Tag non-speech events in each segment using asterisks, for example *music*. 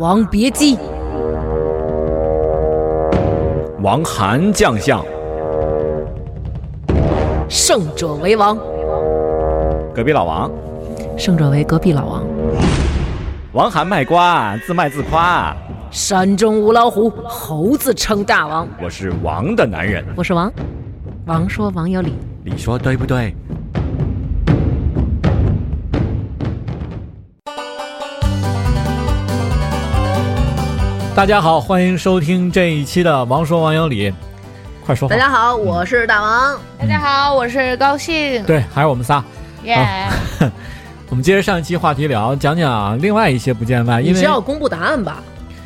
王别姬，王韩将相，胜者为王，隔壁老王，胜者为隔壁老王。王韩卖瓜，自卖自夸。山中无老虎，猴子称大王。我是王的男人，我是王。王说王有理，你说对不对？大家好，欢迎收听这一期的《王说王有理》，快说话。大家好，我是大王。大家好，我是高兴。对，还是我们仨。耶！*laughs* 我们接着上一期话题聊，讲讲另外一些不见外。因为你是要公布答案吧？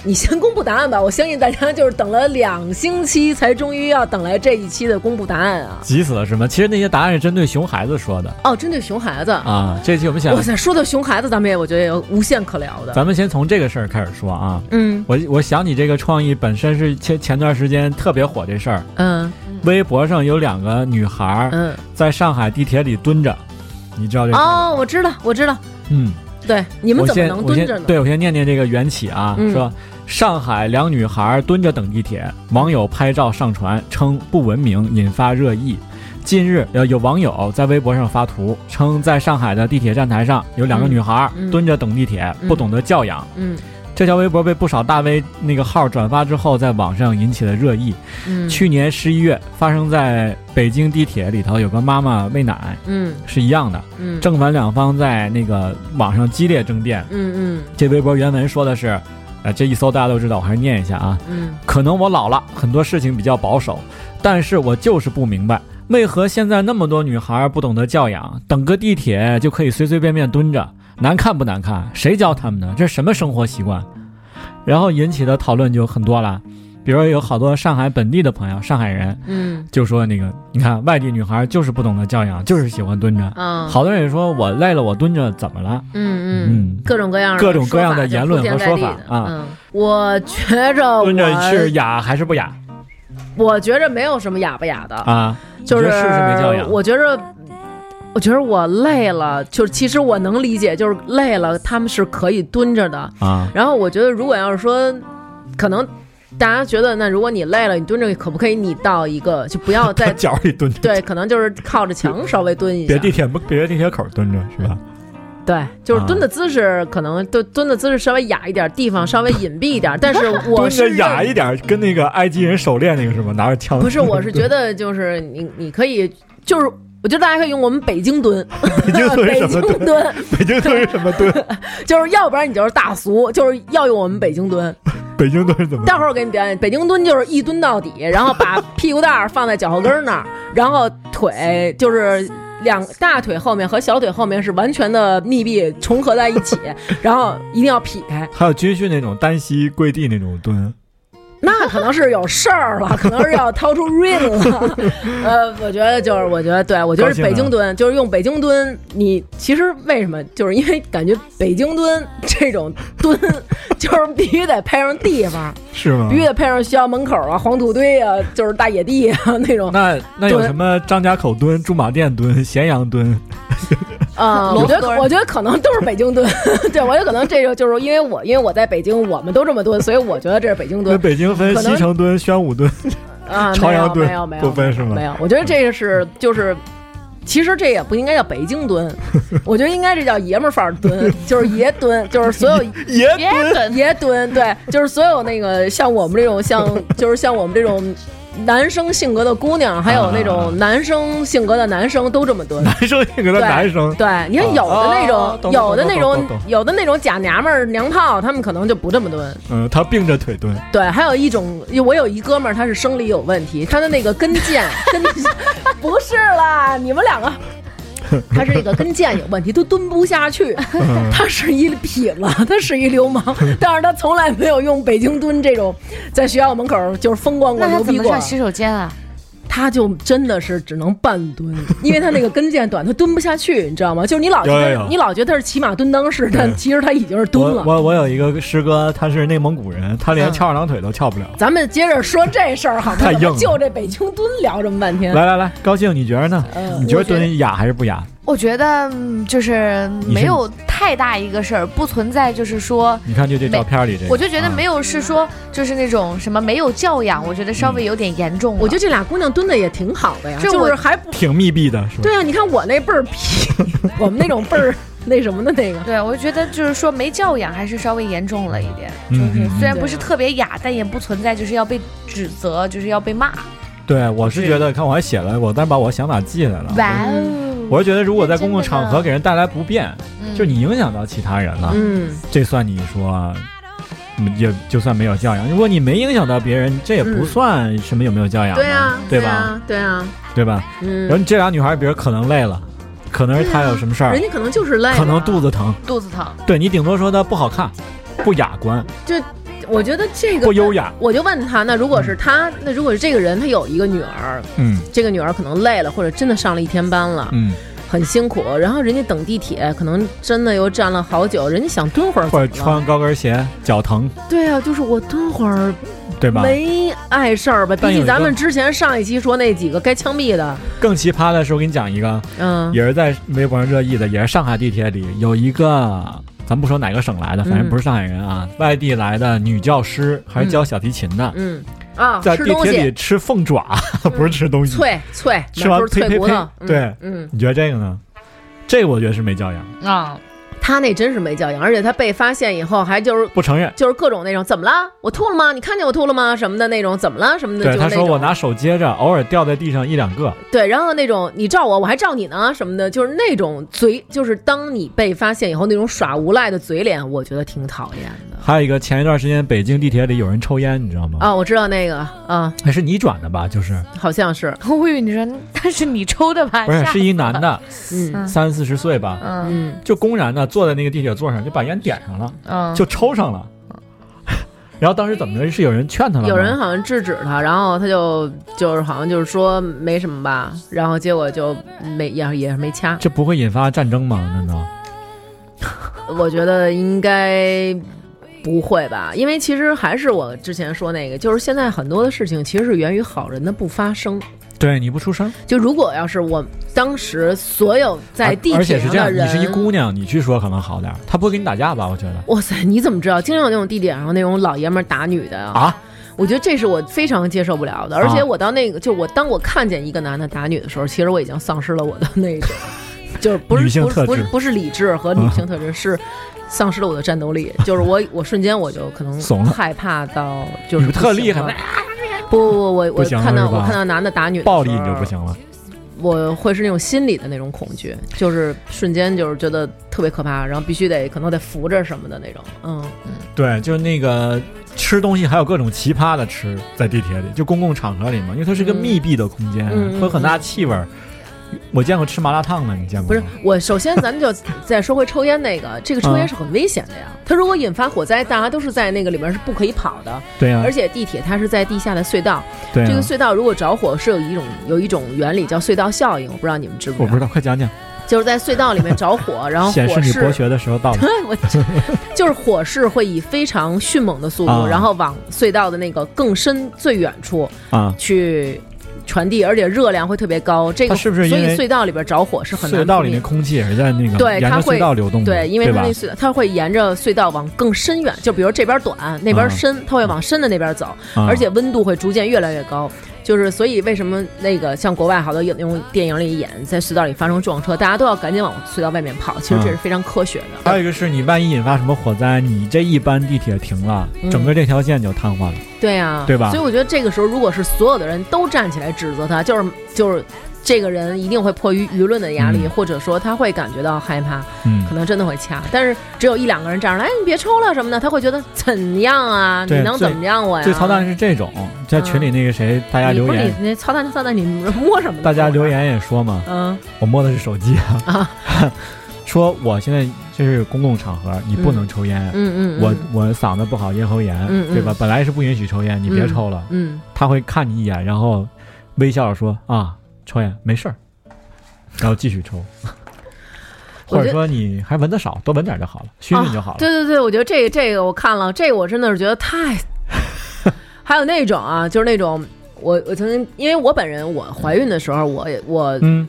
你先公布答案吧，我相信大家就是等了两星期，才终于要等来这一期的公布答案啊！急死了是吗？其实那些答案是针对熊孩子说的哦，针对熊孩子啊。这期我们想，哇塞，说到熊孩子，咱们也我觉得有无限可聊的。咱们先从这个事儿开始说啊。嗯，我我想你这个创意本身是前前段时间特别火这事儿。嗯，微博上有两个女孩儿，嗯，在上海地铁里蹲着，你知道这哦，我知道，我知道。嗯，对，你们怎么能蹲着呢？对我先念念这个缘起啊，说。上海两女孩蹲着等地铁，网友拍照上传称不文明，引发热议。近日，呃，有网友在微博上发图，称在上海的地铁站台上有两个女孩蹲着等地铁，不懂得教养。嗯，这条微博被不少大 V 那个号转发之后，在网上引起了热议。嗯，去年十一月发生在北京地铁里头，有个妈妈喂奶，嗯，是一样的。嗯，正反两方在那个网上激烈争辩。嗯嗯，这微博原文说的是。啊，这一搜大家都知道，我还是念一下啊。嗯，可能我老了，很多事情比较保守，但是我就是不明白，为何现在那么多女孩不懂得教养，等个地铁就可以随随便便蹲着，难看不难看？谁教他们的？这是什么生活习惯？然后引起的讨论就很多了。比如有好多上海本地的朋友，上海人，嗯，就说那个，你看外地女孩就是不懂得教养，就是喜欢蹲着。嗯，好多人也说我累了，我蹲着怎么了？嗯嗯，各种各样各种各样的言论和说法啊。嗯，我觉着蹲着是雅还是不雅？我觉着没有什么雅不雅的啊，就是是没教养。我觉着，我觉得我累了，就是其实我能理解，就是累了他们是可以蹲着的啊。然后我觉得如果要是说，可能。大家觉得，那如果你累了，你蹲着可不可以？你到一个就不要在 *laughs* 脚里蹲。对，可能就是靠着墙稍微蹲一下。别地铁不，别地铁口蹲着是吧？对，就是蹲的姿势，可能蹲蹲的姿势稍微雅一点，地方稍微隐蔽一点。但是 *laughs* 我是雅一点，跟那个埃及人狩猎那个是吗？拿着枪？*laughs* 不是，我是觉得就是你，你可以，就是我觉得大家可以用我们北京蹲。北京蹲什么蹲？北京蹲是什么蹲？就是要不然你就是大俗，就是要用我们北京蹲。*laughs* 北京蹲是怎么？待会儿我给你表演。北京蹲就是一蹲到底，然后把屁股蛋儿放在脚后跟那儿，然后腿就是两大腿后面和小腿后面是完全的密闭重合在一起，*laughs* 然后一定要劈开。还有军训那种单膝跪地那种蹲。那可能是有事儿了，可能是要掏出 ring 了。呃，我觉得就是，我觉得对，我觉得北京蹲就是用北京蹲。你其实为什么？就是因为感觉北京蹲这种蹲，就是必须得配上地方，是吗？必须得配上学校门口啊、黄土堆啊，就是大野地啊那种。那那有什么张家口蹲、驻马店蹲、咸阳蹲？啊，*laughs* 我觉得我觉得可能都是北京蹲，*laughs* 对我觉得可能这个就是因为我因为我在北京，我们都这么蹲，所以我觉得这是北京蹲。北京分西城蹲、宣武蹲、*laughs* 啊，朝阳蹲，没有没有不分是吗？没有，我觉得这个是就是，其实这也不应该叫北京蹲，我觉得应该这叫爷们儿范儿蹲，就是爷蹲，就是所有爷蹲爷蹲，对，就是所有那个像我们这种像就是像我们这种。男生性格的姑娘，还有那种男生性格的男生都这么蹲。男生性格的男生，对，你看有的那种，有的那种，有的那种假娘们儿、娘炮，他们可能就不这么蹲。嗯，他并着腿蹲。对，还有一种，我有一哥们儿，他是生理有问题，他的那个跟腱跟不是啦，你们两个。他是一个跟腱有问题，都蹲不下去。他是一痞子，他是一流氓，*laughs* 但是他从来没有用北京蹲这种，在学校门口就是风光过、牛逼过。上洗手间啊？他就真的是只能半蹲，*laughs* 因为他那个跟腱短，他蹲不下去，你知道吗？就是你老觉得你老觉得他是骑马蹲裆式，但其实他已经是蹲了。我我有一个师哥，他是内蒙古人，他连翘二郎腿都翘不了。咱们接着说这事儿好吗？太硬了。就这北京蹲聊这么半天。来来来，高兴，你觉得呢？你觉得蹲雅还是不雅？我觉得嗯就是没有太大一个事儿，不存在就是说，你看就这照片里这个，我就觉得啊没有是说就是那种什么没有教养，我觉得稍微有点严重了。我觉得这俩姑娘蹲的也挺好的呀，就是还不挺密闭的，是吧？对啊，你看我那倍儿皮，*laughs* 我们那种倍儿那什么的那个。对，我就觉得就是说没教养还是稍微严重了一点，嗯就是虽然不是特别雅，但也不存在就是要被指责，就是要被骂。对，我是觉得，看我还写了，我但是把我想法记下来了。哇哦！我是觉得，如果在公共场合给人带来不便，嗯。就是你影响到其他人了，嗯，这算你说，嗯也就算没有教养。如果你没影响到别人，这也不嗯算什么有没有教养嘛，对啊，对吧？啊，对啊，对吧？嗯。然，后这俩女孩，比如可能累了，可能是她有什么事儿人，家可能就是累了，可能肚子疼，肚子疼，对你顶多说她不好看，不雅观，我觉得这个不优雅。我就问他，那如果是他，那如果是这个人，他有一个女儿，嗯这个女儿可能累了，或者真的上了一天班了，嗯，很辛苦，然后人家等地铁，可能真的又站了好久，人家想蹲会儿或者穿高跟鞋脚疼，对啊，就是我蹲会儿对吧？没碍事儿吧？比起咱们之前上一期说那几个该枪毙的，更奇葩的是，我给你讲一个，嗯也是在微博上热议的，也是上海地铁里有一个，咱不说哪个省来的，反正不是上海人啊，外地来的女教师，还是教小提琴的，嗯。啊，在地铁里吃凤爪，*laughs* 不是吃东西，脆脆，吃完呸呸呸脆骨头，嗯对嗯，你觉得这个呢？这个我觉得是没教养，啊，他那真是没教养，而且他被发现以后还就是。不承认。就是各种那种怎么了？我吐了吗？你看见我吐了吗？什么的那种怎么了？什么的？对，他说我拿手接着，偶尔掉在地上一两个。对，然后那种你照我，我还照你呢，什么的，就是那种嘴，就是当你被发现以后那种耍无赖的嘴脸，我觉得挺讨厌的。还有一个，前一段时间北京地铁里有人抽烟，你知道吗？啊，我知道那个啊，还是你转的吧？就是好像是，我以为你说那是你抽的吧？不是是一男的，嗯嗯三四十岁吧，嗯嗯，就公然的坐在那个地铁座上，就把烟点上了，嗯，就抽上了。*laughs* 然后当时怎么着？是有人劝他了吗？有人好像制止他，然后他就就是好像就是说没什么吧，然后结果就没也也是没掐。这不会引发战争吗？难道？*laughs* 我觉得应该不会吧，因为其实还是我之前说那个，就是现在很多的事情其实是源于好人的不发声。对你不出声，就如果要是我当时所有在而地而且是这样，铁上的人，你是一姑娘，你去说可能好点，他不会跟你打架吧？我觉得哇塞，你怎么知道？经常有那种地铁上那种老爷们打女的啊？啊，我觉得这是我非常接受不了的。而且我到那个，就我当我看见一个男的打女的时候，其实我已经丧失了我的那种，*laughs* 就是不是不是不是不是理智和女性特质，是丧失了我的战斗力。就是我我瞬间我就可能 *laughs* 怂了害怕到就是特厉害了不不不，我我看到我看到男的打女的暴力你就不行了。我会是那种心理的那种恐惧，就是瞬间就是觉得特别可怕，然后必须得可能得扶着什么的那种，嗯，对，就是那个吃东西还有各种奇葩的吃，在地铁里，就公共场合里嘛，因为它是个嗯密闭的空间，会有很大气味儿。我见过吃麻辣烫的，你见过不是？我，首先咱们就 *laughs* 再说回抽烟那个，这个抽烟是很危险的呀。它如果引发火灾，大家都是在那个里面是不可以跑的，对呀、而且地铁它是在地下的隧道，对呀、这个隧道如果着火是有一种有一种原理叫隧道效应，我不知道你们知不知道，我不知道，快讲讲。就是在隧道里面着火，然后显火势示你博学的时候到了。*laughs* 我 *laughs* 就是火势会以非常迅猛的速度，啊然后往隧道的那个更深最远处啊，去传递，而且热量会特别高。这个是不是所以隧道里边着火是很难隧道里面空气也是在那个对它会隧道流动的，对，因为它吧那？隧道，它会沿着隧道往更深远，就比如这边短，那边深，它会往深的那边走，啊而且温度会逐渐越来越高。就是所以为什么那个像国外好多有那种电影里演在隧道里发生撞车，大家都要赶紧往隧道外面跑，其实这是非常科学的。还有一个是你万一引发什么火灾，你这一班地铁停了，嗯整个这条线就瘫痪了。对呀、对吧所以我觉得这个时候，如果是所有的人都站起来指责他，就是就是这个人一定会迫于舆论的压力，嗯或者说他会感觉到害怕，嗯可，能真的会掐。但是只有一两个人站出来，哎，你别抽了什么的，他会觉得怎样啊？你能怎么样我呀？最操蛋是这种，在群里那个谁，大家留言，你那操蛋操蛋，你摸什么？大家留，言也说嘛，嗯我摸的是手机啊，*laughs* 说我现在这是公共场合，你不能抽烟。嗯嗯，我我嗓子不好，咽喉炎，对吧？本来是不允许抽烟，你别抽了。嗯他会看你一眼，然后微笑着说啊，抽烟没事儿，然后继续抽。*laughs* 或者说你还闻得少，多闻点就好了，熏熏就好了。对对对，我觉得这个这个我看了，这个我真的是觉得太，*laughs* 还有那种啊，就是那种我我曾经因为我本人我怀孕的时候，我也我嗯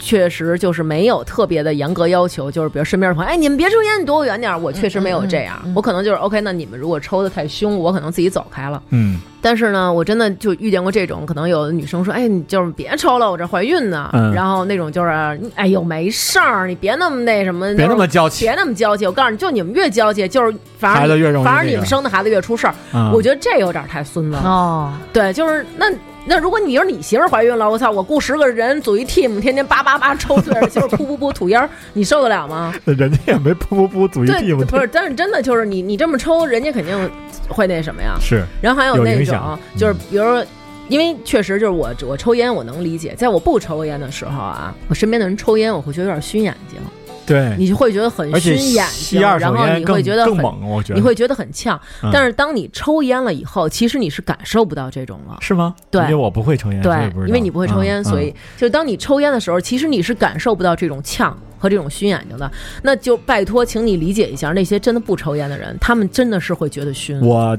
确实就是没有特别的严格要求，就是比如身边的朋友，哎，你们别抽烟，你躲我远点儿。我确实没有这样，我可能就是 OK，那你们如果抽的太凶，我可能自己走开了。嗯，但是呢，我真的就遇见过这种，可能有的女生说，哎，你就是别抽了，我这怀孕呢。嗯然后那种就是，哎呦，没事儿，你别那么那什么，别那么娇气别那么娇气。我告诉你，就你们越娇气，就是反而孩子越容易反而你们生的孩子越出事儿。嗯我觉得这有点太孙子了。哦，对，就是那那如果你是你媳妇怀孕了，我操，我雇十个人组一 team，天天叭叭叭抽嘴，就是噗噗噗吐烟儿，你受得了吗？人家也没噗噗噗组一 team，，不是，但是真的就是你你这么抽，人家肯定会那什么呀。是然后还有有那种就是嗯比如说。因为确实就是我我抽烟我能理解，在我不抽烟的时候啊，我身边的人抽烟，我会觉得有点熏眼睛，对，你就会觉得很熏眼吸睛，然后你会觉得很更更猛，我觉得你会觉得很呛。嗯但是当你抽烟了以后，其实你是感受不到这种了。是吗？对因为我不会抽烟，对因为你不会抽烟，嗯所以就当你抽烟的时候，其实你是感受不到这种呛和这种熏眼睛的。那就拜托，请你理解一下那些真的不抽烟的人，他们真的是会觉得熏。嗯我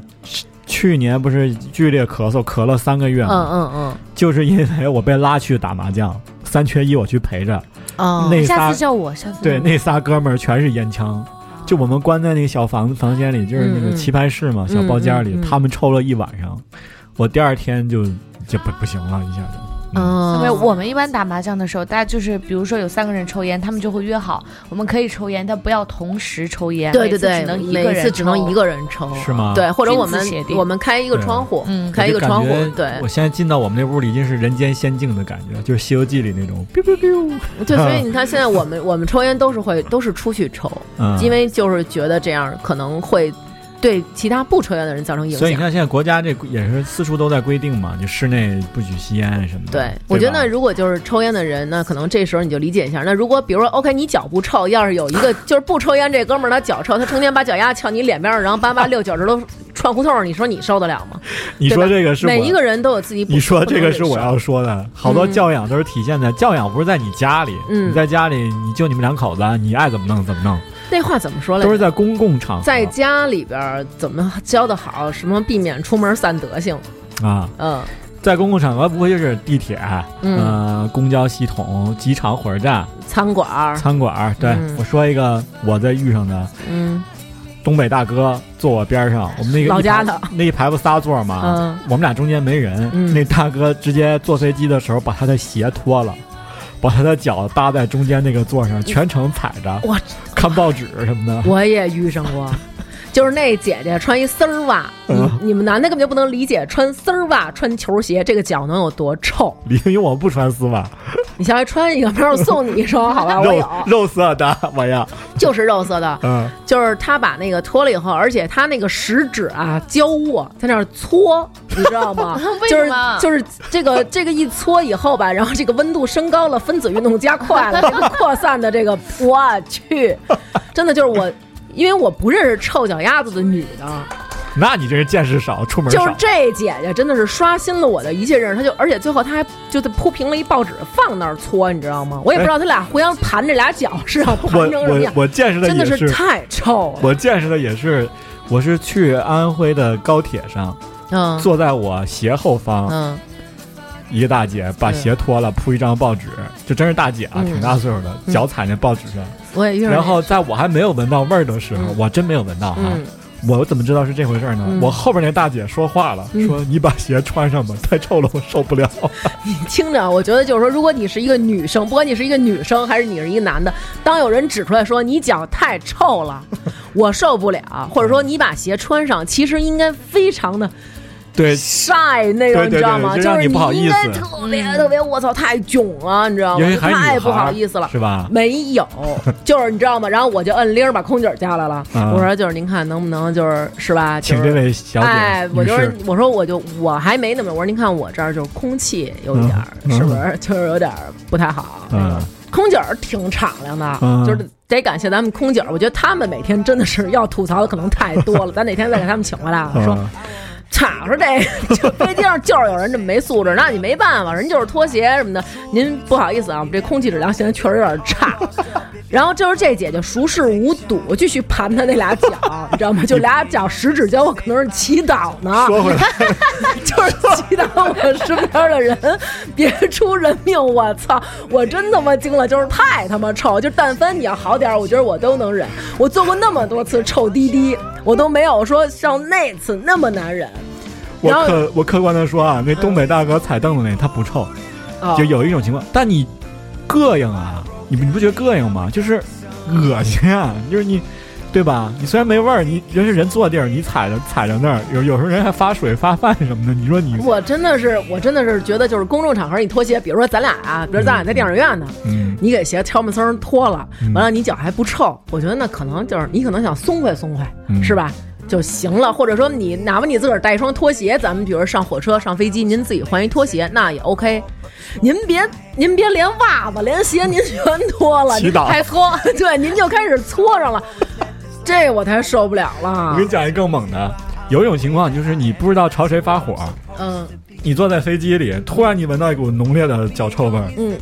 去年不是剧烈咳嗽，咳了三个月嗯？嗯嗯就是因为我被拉去打麻将，三缺一我去陪着，哦，那下仨次叫我，下次对那仨哥们儿全是烟枪。就我们关在那个小房子房间里，就是那个棋牌室嘛，小包间里，他们抽了一晚上，我第二天就就不不行了，一下就。嗯，因为我们一般打麻将的时候，大家就是比如说有三个人抽烟，他们就会约好，我们可以抽烟，但不要同时抽烟，对对对，每次只能一个每人次只能一个。人抽，是吗？对，或者我们我们开一个窗户，嗯。开一个窗户对。我现在进到我们那屋里，已经是人间仙境的感觉，就是《西游记》里那种 biu biu biu。对，所以 *laughs* 你看现在我们我们抽烟都是会都是出去抽，嗯，因为就是觉得这样可能会对其他不抽烟的人造成影响。所以你看，现在国家这也是四处都在规定嘛，就室内不许吸烟什么的。对，我觉得如果就是抽烟的人，那可能这时候你就理解一下。那如果比如说，OK，你脚不臭，要是有一个就是不抽烟这哥们儿他脚臭，他成天把脚丫翘你脸边上，然后叭叭六脚趾头串胡同儿，你说你受得了吗？你说这个是每一个人都有自己。你说这个是我要说的，好多嗯教养都是体现在教养不是在你家里，嗯你在家里你就你们两口子，你爱怎么弄怎么弄，那话怎么说来着？都是在公共场合在家里边儿怎么教的好？什么避免出门散德性？啊，嗯在公共场合不会就是地铁、嗯呃公交系统、机场、火车站、餐馆儿，餐馆。对、嗯我说一个我在遇上的嗯东北大哥坐我边上，我们那个老家的那一排不仨座吗？嗯我们俩中间没人，嗯那大哥直接坐飞机的时候把他的鞋脱了，把他的脚搭在中间那个座上，全程踩着，哇，看报纸什么的。我也遇上过。就是那姐姐穿一丝儿袜，你嗯你们男的根本就不能理解穿丝儿袜穿球鞋这个脚能有多臭。因为我不穿丝袜，你下回穿一个，明儿我送你一双，好吧？我有，肉色的我要，就是肉色的，嗯，就是他把那个脱了以后，而且他那个食指啊交握在那儿搓，你知道吗？*laughs* 为就是什么就是这个这个一搓以后吧，然后这个温度升高了，分子运动加快了，*laughs* 这个扩散的这个，我去，真的就是我。因为我不认识臭脚丫子的女的，那你这是见识少，出门少。就是这姐姐真的是刷新了我的一切认识。她就而且最后她还就铺平了一报纸放那儿搓，你知道吗？我也不知道他俩互相盘这俩脚是要我盘成什么样，我我见识的真的是太臭了。我见识的也是，我是去安徽的高铁上，嗯坐在我斜后方，嗯一个大姐把鞋脱了，铺一张报纸，就真是大姐啊，嗯挺大岁数的，嗯脚踩那报纸上。我也遇。然后在我还没有闻到味儿的时候，嗯我真没有闻到哈。嗯，我怎么知道是这回事呢？嗯我后边那大姐说话了，嗯说你把鞋穿上吧，太臭了，我受不了。你 *laughs* 听着，我觉得就是说，如果你是一个女生，不管你是一个女生还是你是一个男的，当有人指出来说你脚太臭了，我受不了，或者说你把鞋穿上，其实应该非常的对，晒那种，你知道吗？就是你不好意思应该特别特别，我操，太囧了，你知道吗？因为还是女太不好意思了。是吧？没有，*laughs* 就是你知道吗？然后我就摁铃儿把空姐儿叫来了，*laughs* 啊我说就是您看能不能就是是吧？*laughs* 请这位小姐哎，我就是，我说我就我还没那么，我说您看我这儿就是空气有点儿，嗯是不是就是有点儿不太好？嗯空姐儿挺敞亮的，嗯就是得感谢咱们空姐儿。我觉得他们每天真的是要吐槽的可能太多了，咱哪天再给他们请回来啊？说嗯操，说 *laughs* 这就飞机上就是有人这么没素质，那你没办法，人就是拖鞋什么的。您不好意思啊，我们这空气质量现在确实有点差。然后就是这姐姐熟视无睹，继续盘她那俩脚，你知道吗？就俩脚十指交，我可能是祈祷呢，说回来，*laughs* 就是祈祷我身边的人别出人命。我操，我真他妈惊了，就是太他妈臭，就但凡你要好点儿，我觉得我都能忍。我做过那么多次臭滴滴，我都没有说像那次那么难忍。我客我客观的说啊，那东北大哥踩凳子那他不臭，哦就有一种情况，但你膈应啊，你不你不觉得膈应吗？就是恶心啊，就是你。对吧？你虽然没味儿，你人是人坐地儿，你踩着踩着那儿，有有时候人还发水发饭什么的。你说你，我真的是，我真的是觉得，就是公众场合你脱鞋，比如说咱俩啊，比如咱俩在电影院呢，嗯，你给鞋悄没声脱了，嗯完了你脚还不臭，我觉得那可能就是你可能想松快松快，嗯是吧？就行了，或者说你哪怕你自个儿带一双拖鞋，咱们比如说上火车、上飞机，您自己换一拖鞋，那也 OK。您别您别连袜子连鞋您全脱了，*laughs* 祈祷。还搓，*laughs* 对，您就开始搓上了，*laughs* 这我才受不了了我给。你讲一更猛的，有一种情况就是你不知道朝谁发火，嗯你坐在飞机里，突然你闻到一股浓烈的脚臭味儿，嗯，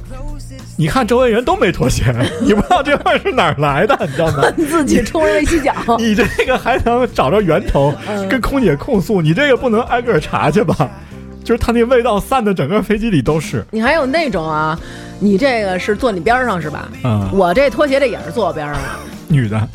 你看周围人都没脱鞋，*laughs* 你不知道这味儿是哪儿来的，你知道吗？你自己冲人家洗脚。*laughs* 你这个还能找着源头，嗯跟空姐控诉，你这个不能挨个查去吧？就是它那味道散的整个飞机里都是。你还有那种啊，你这个是坐你边上是吧？嗯，我这拖鞋这也是坐我边上的，女的，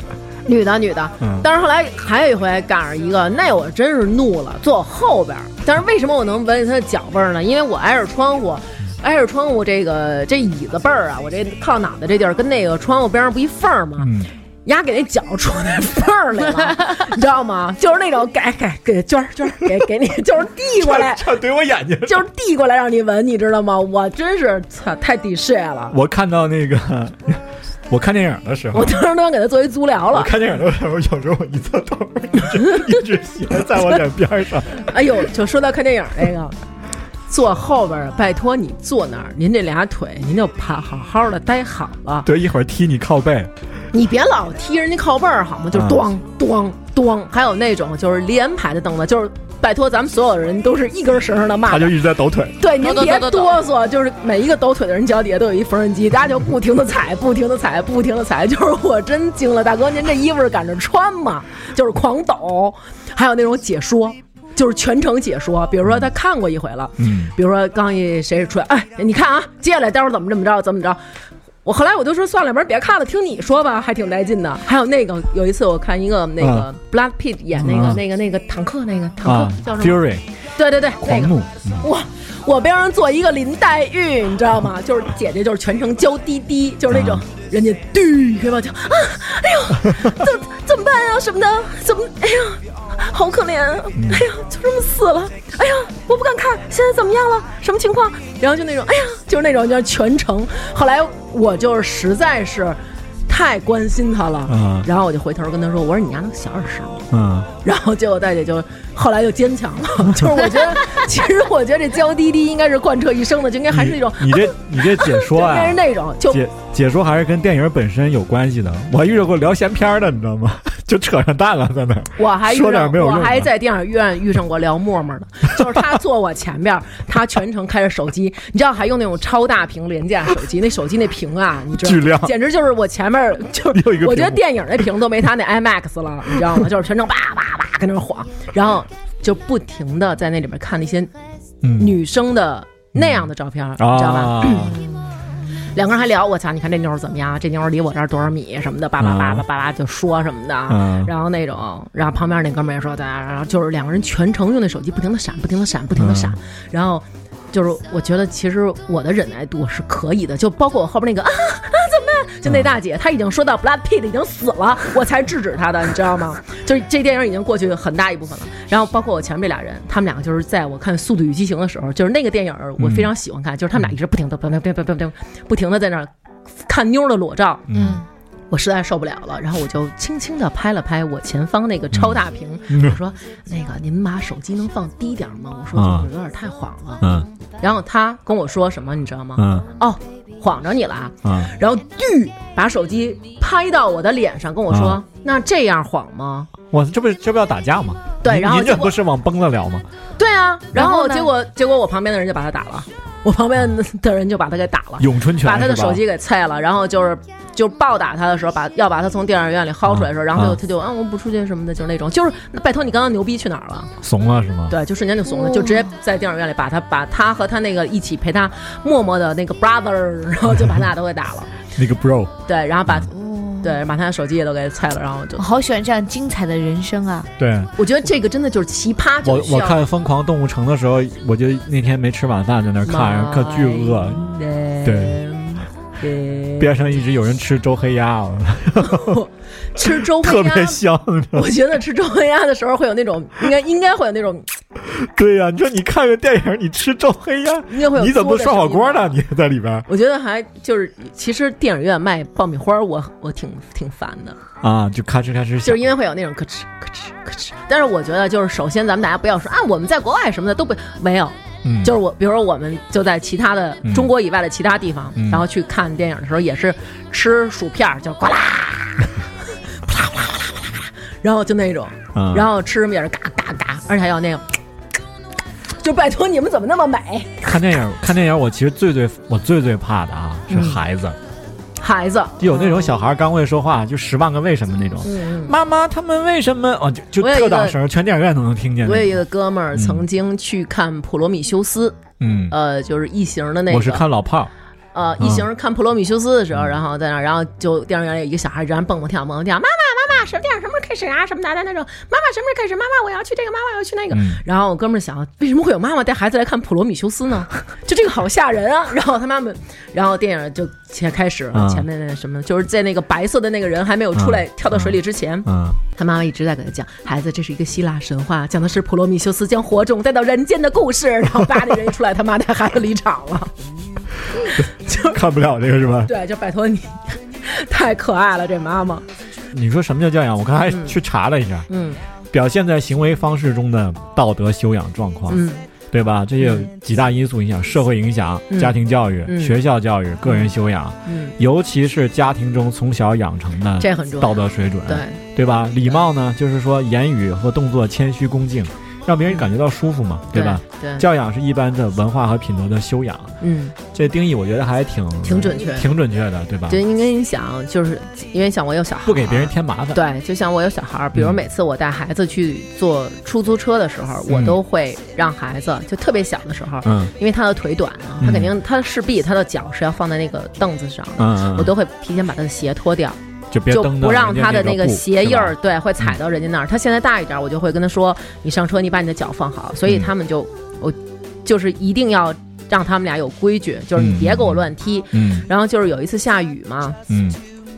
女的女的。嗯但是后来还有一回赶上一个，那我真是怒了，坐我后边儿。但是为什么我能闻见他的脚味儿呢？因为我挨着窗户。挨着窗户，这个这椅子背儿啊，我这靠脑袋这地儿跟那个窗户边上不一缝儿吗？嗯，丫给那脚戳那缝儿来了，你知道吗？*laughs* 就是那种给给给娟儿娟儿给给你，就是递过来，这怼我眼睛。*laughs* 就是递过来让你闻，你知道吗？我真是操，太抵事了。我看到那个，我看电影的时候我，当时都想给他做一足疗了。我看电影的时候，有时候我一侧头，*laughs* 一直一只鞋在我脸边上。*laughs* 哎呦，就说到看电影这个，坐后边儿，拜托你坐那儿，您这俩腿您就趴好好的待好了，对，一会儿踢你靠背，你别老踢人家靠背儿好吗？就是啊咣咣咣，还有那种就是连排的凳子，就是拜托咱们所有人都是一根绳上的蚂蚱。他就一直在抖腿。对，您别哆嗦，就是每一个抖腿的人脚底下都有一缝纫机，大家就不停的踩，不停的踩，不停的踩。就是我真惊了，大哥，您这衣服是赶着穿吗？*laughs* 就是狂抖，还有那种解说，就是全程解说。比如说他看过一回了，嗯，比如说刚一谁出来，哎，你看啊，接下来待会儿怎么怎么着，怎么着。我后来我就说算了，不是别看了，听你说吧，还挺带劲的。还有那个有一次我看一个那个啊。Brad Pitt 演那个、啊。那个那个坦克那个坦克、啊叫什么？，Fury。对对对，那个狂怒，嗯。哇，我边上坐一个林黛玉，你知道吗？就是姐姐，就是全程娇滴滴，就是那种、啊。人家嘟开吧？就啊，哎呦，怎怎么办啊、什么的，怎么哎呀，好可怜，啊嗯哎呀，就这么死了，哎呀，我不敢看，现在怎么样了？什么情况？然后就那种，哎呀，就是那种，就是全程。后来我就是实在是太关心他了，嗯然后我就回头跟他说，我说你丫能小点声吗？嗯，然后结果大姐就后来就坚强了，*laughs* 就是我觉得，其实我觉得这娇滴滴应该是贯彻一生的，就应该还是那种，你你这你这解说啊 *laughs* 应该是，那种，就解解说还是跟电影本身有关系的。我还遇到过聊闲篇的，你知道吗？*laughs* 就扯上蛋了，在那儿。我还遇说点没有用的还在电影院遇上过聊陌陌的，就是他坐我前边，他全程开着手机，你知道还用那种超大屏廉价手机，那手机那屏啊，你知道巨亮简直就是我前面就有一个我觉得电影那屏都没他那 IMAX 了，你知道吗？就是全程叭叭叭跟那晃，然后就不停的在那里面看那些嗯女生的那样的照片，你知道吧？啊，*clears throat* 两个人还聊，我操，你看这妞儿怎么样？这妞儿离我这儿多少米什么的，叭叭叭叭叭叭就说什么的。嗯然后那种，然后旁边那哥们儿也说的，然后就是两个人全程用那手机不停的闪，不停的闪，不停的闪。嗯然后就是我觉得其实我的忍耐度是可以的，就包括我后边那个啊啊怎么办？就那大姐，她已经说到 Black Pete 已经死了，我才制止她的，你知道吗？就是这电影已经过去很大一部分了。然后包括我前面这俩人，他们两个就是在我看《速度与激情》的时候，就是那个电影我非常喜欢看，就是他们俩一直不停的不停的不停的不停不停的在那儿看妞的裸照，嗯我实在受不了了，然后我就轻轻地拍了拍我前方那个超大屏，嗯我说：“那个您把手机能放低点吗？”我说：“啊有点太晃了。嗯然后他跟我说什么，你知道吗？嗯哦，晃着你了啊。嗯然后嘟把手机拍到我的脸上，跟我说：“啊那这样晃吗我这不这不要打架吗？对然后结果不是往崩了聊吗？？”对啊，然然后结果结果我旁边的人就把他打了，我旁边的人就把他给打了。咏春拳把他的手机给碎了，然后就是就暴打他的时候，把要把他从电影院里薅出来的时候，然后他就啊他就啊我不出去什么的，就是那种，就是拜托你刚刚牛逼去哪儿了？怂了是吗？对，就瞬间就怂了，就直接在电影院里把他把他和他那个一起陪他默默的那个 brother，*laughs* 然后就把他俩都给打了，*laughs* 那个 bro，*laughs* 对，然后把哦，对把他的手机也都给拆了，然后就好喜欢这样精彩的人生啊！对我觉得这个真的就是奇葩我我看《疯狂动物城》的时候，我就那天没吃晚饭，在那看，可巨饿，对对，边上一直有人吃周黑鸭，我 *laughs* 吃周特黑鸭特别香。我觉得吃周黑鸭的时候会有那种，应该应该会有那种，对呀、你说你看个电影，你吃周黑鸭，应该会有。你怎么不涮火锅呢？？你在里边我觉得还就是，其实电影院卖爆米花，我我挺挺烦的，啊，就咔哧咔哧，就是因为会有那种咯吱咯吱咯吱。但是我觉得，就是首先咱们大家不要说啊，我们在国外什么的都不没有，嗯，就是我，比如说我们就在其他的嗯。中国以外的其他地方，嗯。然后去看电影的时候，也是吃薯片儿，就呱啦，啪啦啪啦啪啦啪啦，然后就那种，嗯，然后吃什么也是嘎嘎嘎，而且还有那个，就拜托你们怎么那么美？看电影看电影，我其实最最我最最怕的啊是嗯。孩子，孩子，就有那种小孩刚会说话，就十万个为什么那种。嗯，妈妈，他们为什么？哦，就就特大声，全电影院都能听见。我有一个哥们儿嗯曾经去看《普罗米修斯》，嗯，呃，就是异形的那个，我是看老炮儿，呃，嗯。异形看《普罗米修斯》的时候，然后在那儿，然后就电影院里有一个小孩，然后蹦蹦跳蹦蹦跳，妈妈什么电影什么时候开始啊？什么的那种，妈妈什么时候开始？妈妈我要去这个，妈妈我要去那个。嗯然后我哥们儿想，为什么会有妈妈带孩子来看《普罗米修斯》呢？*laughs* 就这个好吓人啊！然后他妈妈，然后电影就前开始了，嗯前面那什么，就是在那个白色的那个人还没有出来嗯跳到水里之前，嗯，他妈妈一直在给他讲，孩子，这是一个希腊神话，讲的是普罗米修斯将火种带到人间的故事。然后叭，那人一出来，他妈带孩子离场了。就 *laughs* 看不了这个是吧？对，就拜托你，*laughs* 太可爱了，这妈妈。你说什么叫教养？我刚才嗯。去查了一下，嗯。表现在行为方式中的道德修养状况，嗯。对吧？这有几大因素影响：社会影响、嗯家庭教育、嗯。学校教育、个人修养，嗯，尤其是家庭中从小养成的这很重要。道德水准，对，对吧？礼貌呢，就是说言语和动作谦虚恭敬，让别人感觉到舒服嘛，对吧？？对，教养是一般的文化和品德的修养，嗯，这定义我觉得还挺挺准确挺准确的，对吧对，因为你想，就是因为像我有小孩，不给别人。添麻烦。对，就像我有小孩儿，比如嗯每次我带孩子去坐出租车的时候，我嗯都会让孩子就特别小的时候，嗯因为他的腿短啊，他嗯肯定他势必他的脚是要放在那个凳子上嗯，我都会提前把他的鞋脱掉，就不让他的那个鞋印儿，对，会踩到人家那儿。他现在大一点，我就会跟他说：“你上车，你把你的脚放好。”所以嗯他们就我就是一定要让他们俩有规矩，就是你别给我乱踢。嗯然后就是有一次下雨嘛，嗯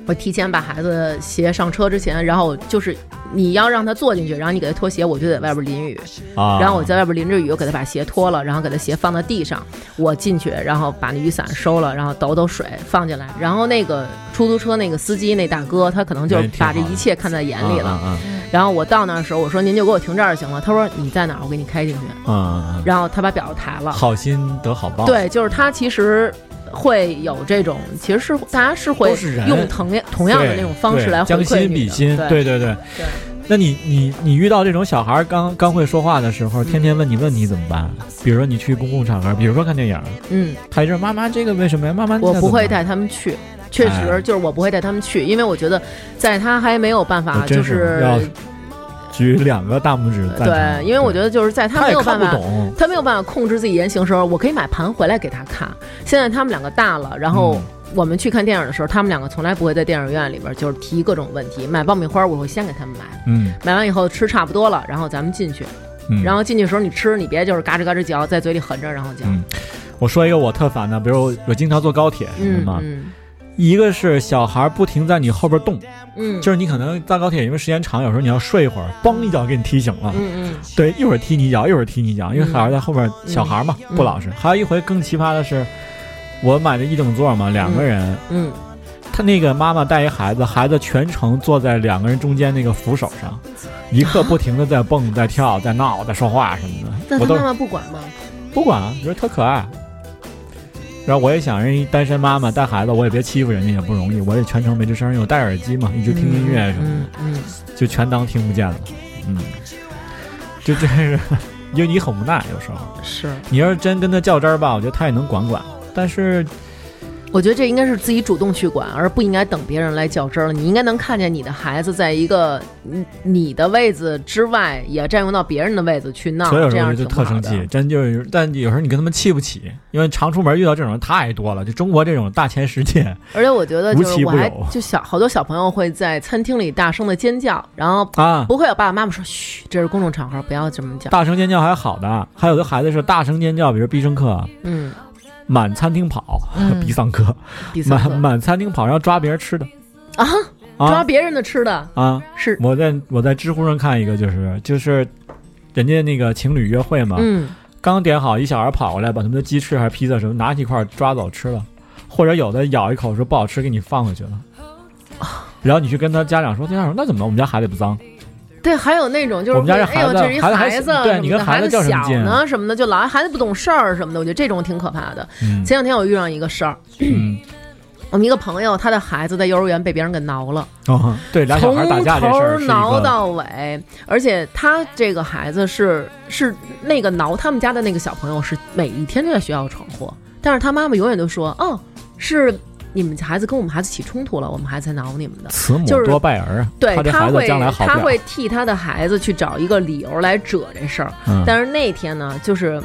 我提前把孩子鞋上车之前，然后就是你要让他坐进去，然后你给他脱鞋，我就在外边淋雨，啊，然后我在外边淋着雨，我给他把鞋脱了，然后给他鞋放到地上，我进去，然后把那雨伞收了，然后抖抖水放进来，然后那个出租车那个司机那大哥，他可能就是把这一切看在眼里了。然后我到那儿的时候，我说您就给我停这儿就行了。他说你在哪儿，我给你开进去。然后他把表抬了。好心得好报，对，就是他其实会有这种，其实是大家是会是用同样同样的那种方式来回将心比心，对对对那你你你遇到这种小孩儿刚刚会说话的时候，天天问你问题怎么办？比如说你去公共场合，比如说看电影，嗯，他一阵妈妈这个为什么呀？妈妈我不会带。他们去。确实，哎就是我不会带他们去，因为我觉得，在他还没有办法，就是要举两个大拇指。对，因为我觉得就是在他没有办法，他没有办法控制自己言行的时候，我可以买盘回来给他看。现在他们两个大了，然后嗯我们去看电影的时候，他们两个从来不会在电影院里边就是提各种问题。买爆米花，我会先给他们买，嗯买完以后吃差不多了，然后咱们进去。嗯，然后进去的时候你吃，你别就是嘎吱嘎吱嚼，在嘴里含着，然后嚼。嗯我说一个我特烦的，比如我经常坐高铁？嗯嗯一个是小孩不停在你后边动，嗯，就是你可能搭高铁，因为时间长，有时候你要睡一会儿，嘣一脚给你踢醒了。嗯嗯对，一会儿踢你一脚，一会儿踢你一脚，因为小孩在后边，嗯小孩嘛嗯不老实。还有一回更奇葩的是，我买的一等座嘛，两个人，嗯他那个妈妈带一孩子，孩子全程坐在两个人中间那个扶手上，一刻不停的在蹦、在跳、在闹、在说话什么的，我都那他妈妈不管吗？不管啊，觉得特可爱。然后我也想，人一单身妈妈带孩子，我也别欺负人家，也不容易。我也全程没吱声，因为我戴耳机嘛，一直听音乐什么的，嗯嗯就全当听不见了。嗯，就真是，因为你很无奈，有时候嗯，是。你要是真跟他较真儿吧，我觉得他也能管管。但是我我觉得这应该是自己主动去管，而不应该等别人来较真儿了。你应该能看见你的孩子在一个你你的位子之外，也占用到别人的位子去闹，所以有时候这样就特生气，真就是，但有时候你跟他们气不起，因为常出门遇到这种人太多了。就中国这种大千世界，*laughs* 而且我觉得，就是我还就小好多小朋友会在餐厅里大声的尖叫，然后啊，不会有爸爸妈妈说嘘，这是公众场合，不要这么叫。大声尖叫还好的，还有的孩子是大声尖叫，比如必胜客嗯，满餐厅跑，嗯。必胜客第三个满满餐厅跑，然后抓别人吃的。啊，抓啊别人的吃的？啊！是。我在我在知乎上看一个，就是就是人家那个情侣约会嘛，嗯，刚点好，一小孩跑过来把他们的鸡翅还是披萨什么拿起一块抓走吃了，或者有的咬一口说不好吃，给你放回去了。然后你去跟他家长说，家长说那怎么了？我们家孩子也不脏。对，还有那种就是我们家这哎呦，孩子这是一孩子还孩子，对你跟孩子孩小较什么劲呢什么的，就老孩子不懂事儿什么的，我觉得这种挺可怕的。嗯前两天我遇上一个事儿，嗯 *clears throat* 我们一个朋友他的孩子在幼儿园被别人给挠了。哦，对，俩小孩打架这事儿从头挠到尾，而且他这个孩子是是那个挠他们家的那个小朋友是每一天都在学校闯祸，但是他妈妈永远都说，哦，是你们孩子跟我们孩子起冲突了，我们孩子才挠你们的。慈母就是多败儿啊。对，他会将来好。他会替他的孩子去找一个理由来遮这事儿，嗯但是那天呢，就是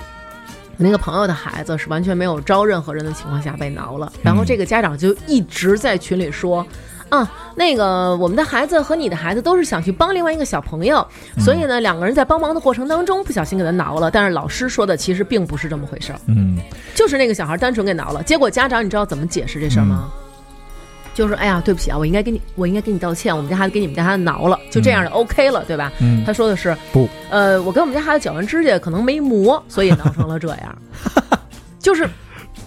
那个朋友的孩子是完全没有招任何人的情况下被挠了，然后这个家长就一直在群里说。啊，那个我们的孩子和你的孩子都是想去帮另外一个小朋友，所以呢，两个人在帮忙的过程当中不小心给他挠了。但是老师说的其实并不是这么回事儿，嗯就是那个小孩单纯给挠了。结果家长你知道怎么解释这事儿吗？就是哎呀，对不起啊，我应该给你，我应该给你道歉，我们家孩子给你们家孩子挠了，就这样就 OK 了，对吧？嗯他说的是不，呃，我跟我们家孩子剪完指甲可能没磨，所以挠成了这样。*laughs* 就是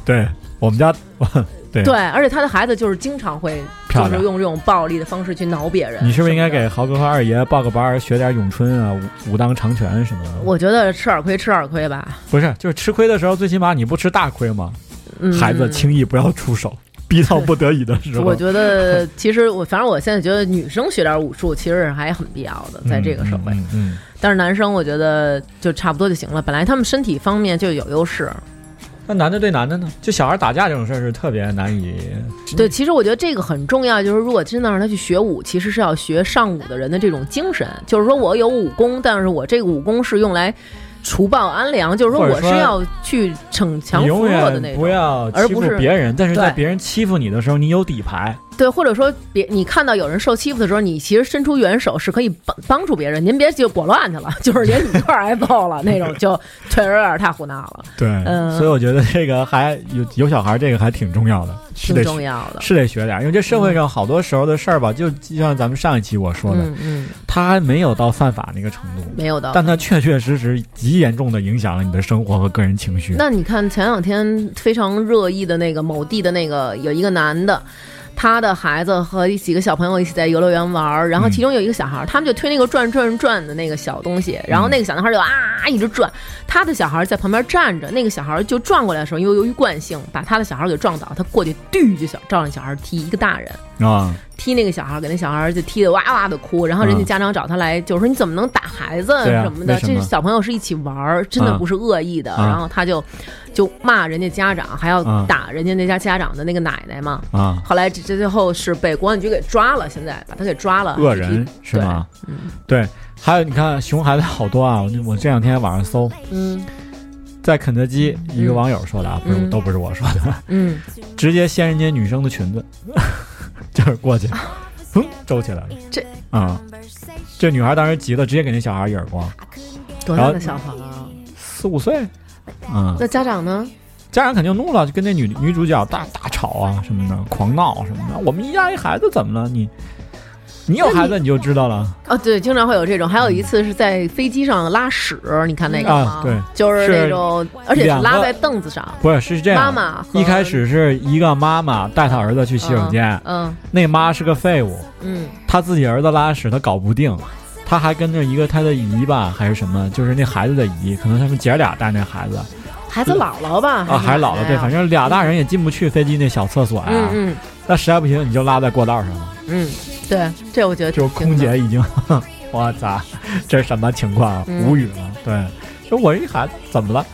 对我们家 *laughs* 对对，而且他的孩子就是经常会就是用这种暴力的方式去挠别人。你是不是应该？给豪哥和二爷报个班儿，学点咏春啊、武武当长拳什么的？我觉得吃点亏吃点亏吧。不是，就是吃亏的时候，最起码你不吃大亏嘛。嗯，孩子轻易不要出手，*laughs* 逼到不得已的时候。我觉得其实我反正我现在觉得女生学点武术其实还很必要的，在这个社会。嗯嗯但是男生我觉得就差不多就行了，本来他们身体方面就有优势。那男的对男的呢？就小孩打架这种事儿是特别难以。对，其实我觉得这个很重要，就是如果真的让他去学武，其实是要学上武的人的这种精神，就是说我有武功，但是我这个武功是用来除暴安良，就是说我是要去逞强扶弱的那种不种。要欺负而不是别人，但是在别人欺负你的时候，你有底牌。对，或者说别你看到有人受欺负的时候，你其实伸出援手是可以帮帮助别人，您别就裹乱去了，*laughs* 就是连你一块儿挨揍了那种，就 *laughs* 确实有点太胡闹了，对，嗯所以我觉得这个还有有小孩，这个还挺重要的，是挺得重要的。是得学点，因为这社会上好多时候的事儿吧，就就像咱们上一期我说的，嗯嗯，他还没有到犯法那个程度，没有的。但他确确实实极严重的影响了你的生活和个人情绪。那你看前两天非常热议的那个某地的那个有一个男的。他的孩子和几个小朋友一起在游乐园玩儿，然后其中有一个小孩儿，他们就推那个转转转的那个小东西，然后那个小男孩就啊一直转，他的小孩在旁边站着，那个小孩就转过来的时候，因为由于惯性把他的小孩给撞倒，他过去嘟就想照那小孩踢一个大人，啊，踢那个小孩，给那小孩就踢得哇哇的哭，然后人家嗯家长找他来，就是说你怎么能打孩子什么的？这小朋友是一起玩儿，真的啊不是恶意的。啊然后他就就骂人家家长，还要啊打人家那家家长的那个奶奶嘛。啊，后来这这最后是被公安局给抓了，现在把他给抓了。恶人是吗？对？嗯对，还有你看熊孩子好多啊，我我这两天网上搜，嗯在肯德基一个网友说的啊，不是嗯都不是我说的，嗯，直接掀人家女生的裙子，就是过去，哼，皱起来了。这啊、这女孩当时急了，直接给那小孩一耳光，多大的小孩啊？四五岁，嗯，那家长呢？家长肯定怒了，就跟那女女主角大大吵啊什么的，狂闹什么的。我们一家一孩子怎么了？你你有孩子你就知道了，哦，对，经常会有这种。还有一次是在飞机上拉屎，你看那个吗？啊对就是是那种，而且是拉在凳子上。不是是这样。妈妈一开始是一个妈妈带她儿子去洗手间，嗯那妈是个废物，嗯她自己儿子拉屎她搞不定，她还跟着一个她的姨吧还是什么，就是那孩子的姨，可能他们姐俩带那孩子孩子姥姥吧？啊，还是姥姥对，反正俩大人也进不去飞机那小厕所呀、嗯嗯那实在不行你就拉在过道上了，嗯，对，这我觉得就挺空姐已经，*laughs* 我操，这是什么情况？嗯无语了。对，就我一喊怎么了？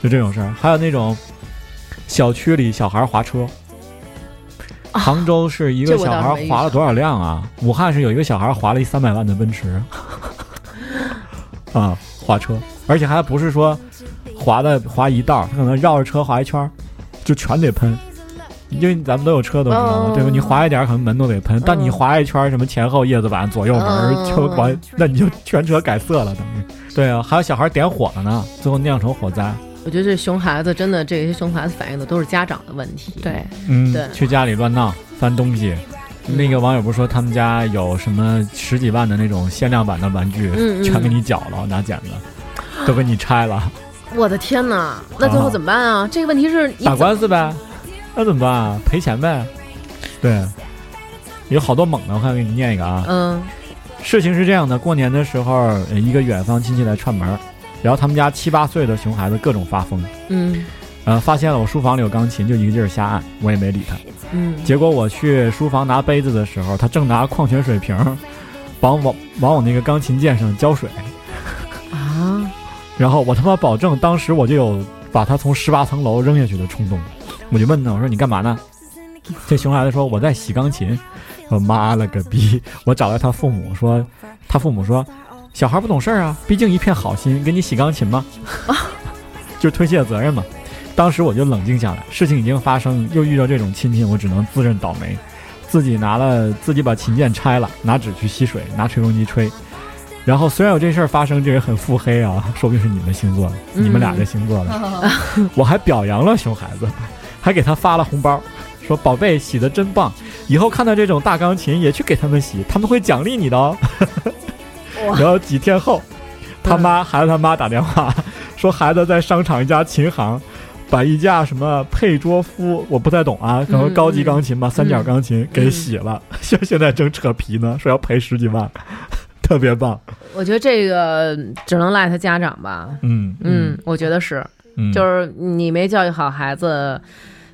就这种事儿，还有那种小区里小孩滑车，杭州是一个小孩划了多少辆啊？武汉是有一个小孩划了一三百万的奔驰，*laughs* 啊，划车，而且还不是说划的划一道，他可能绕着车划一圈儿，就全得喷。因为咱们都有车都知道对吧？你划一点可能门都得喷，但你划一圈儿什么前后叶子板、左右门就完，那你就全车改色了，等于。对啊，还有小孩点火了呢，最后酿成火灾。我觉得这熊孩子真的，这些熊孩子反映的都是家长的问题。对，嗯，对去家里乱闹翻东西。那个网友不是说他们家有什么十几万的那种限量版的玩具，嗯嗯全给你绞了，拿剪子都给你拆了，我的天哪，那最后怎么办啊？这个问题是打官司呗？那怎么办啊？赔钱呗？对，有好多猛的，我看给你念一个啊。嗯事情是这样的，过年的时候，呃一个远方亲戚来串门，然后他们家七八岁的熊孩子各种发疯，嗯呃，发现了我书房里有钢琴，就一个劲儿瞎按，我也没理他。嗯，结果我去书房拿杯子的时候，他正拿矿泉水瓶往往往我那个钢琴键上浇水，啊，然后我他妈保证当时我就有把他从十八层楼扔下去的冲动，我就问他，我说你干嘛呢？这熊孩子说我在洗钢琴，我妈了个逼！我找到他父母说，他父母说，小孩不懂事儿啊，毕竟一片好心，给你洗钢琴嘛，*laughs* 就推卸责任嘛。当时我就冷静下来，事情已经发生，又遇到这种亲戚，我只能自认倒霉，自己拿了自己把琴键拆了，拿纸去吸水，拿吹风机吹。然后虽然有这事儿发生，这人很腹黑啊，说不定是你们星座的，你们俩这星座的。*laughs* 我还表扬了熊孩子，还给他发了红包，说宝贝洗的真棒，以后看到这种大钢琴也去给他们洗，他们会奖励你的哦。*laughs* 然后几天后，他妈孩子他妈打电话说孩子在商场一家琴行。把一架什么佩卓夫，我不太懂啊，可能高级钢琴吧，三角钢琴给洗了，现、*laughs* 现在正扯皮呢，说要赔十几万，特别棒。我觉得这个只能赖他家长吧。嗯嗯，我觉得是，嗯，就是你没教育好孩子，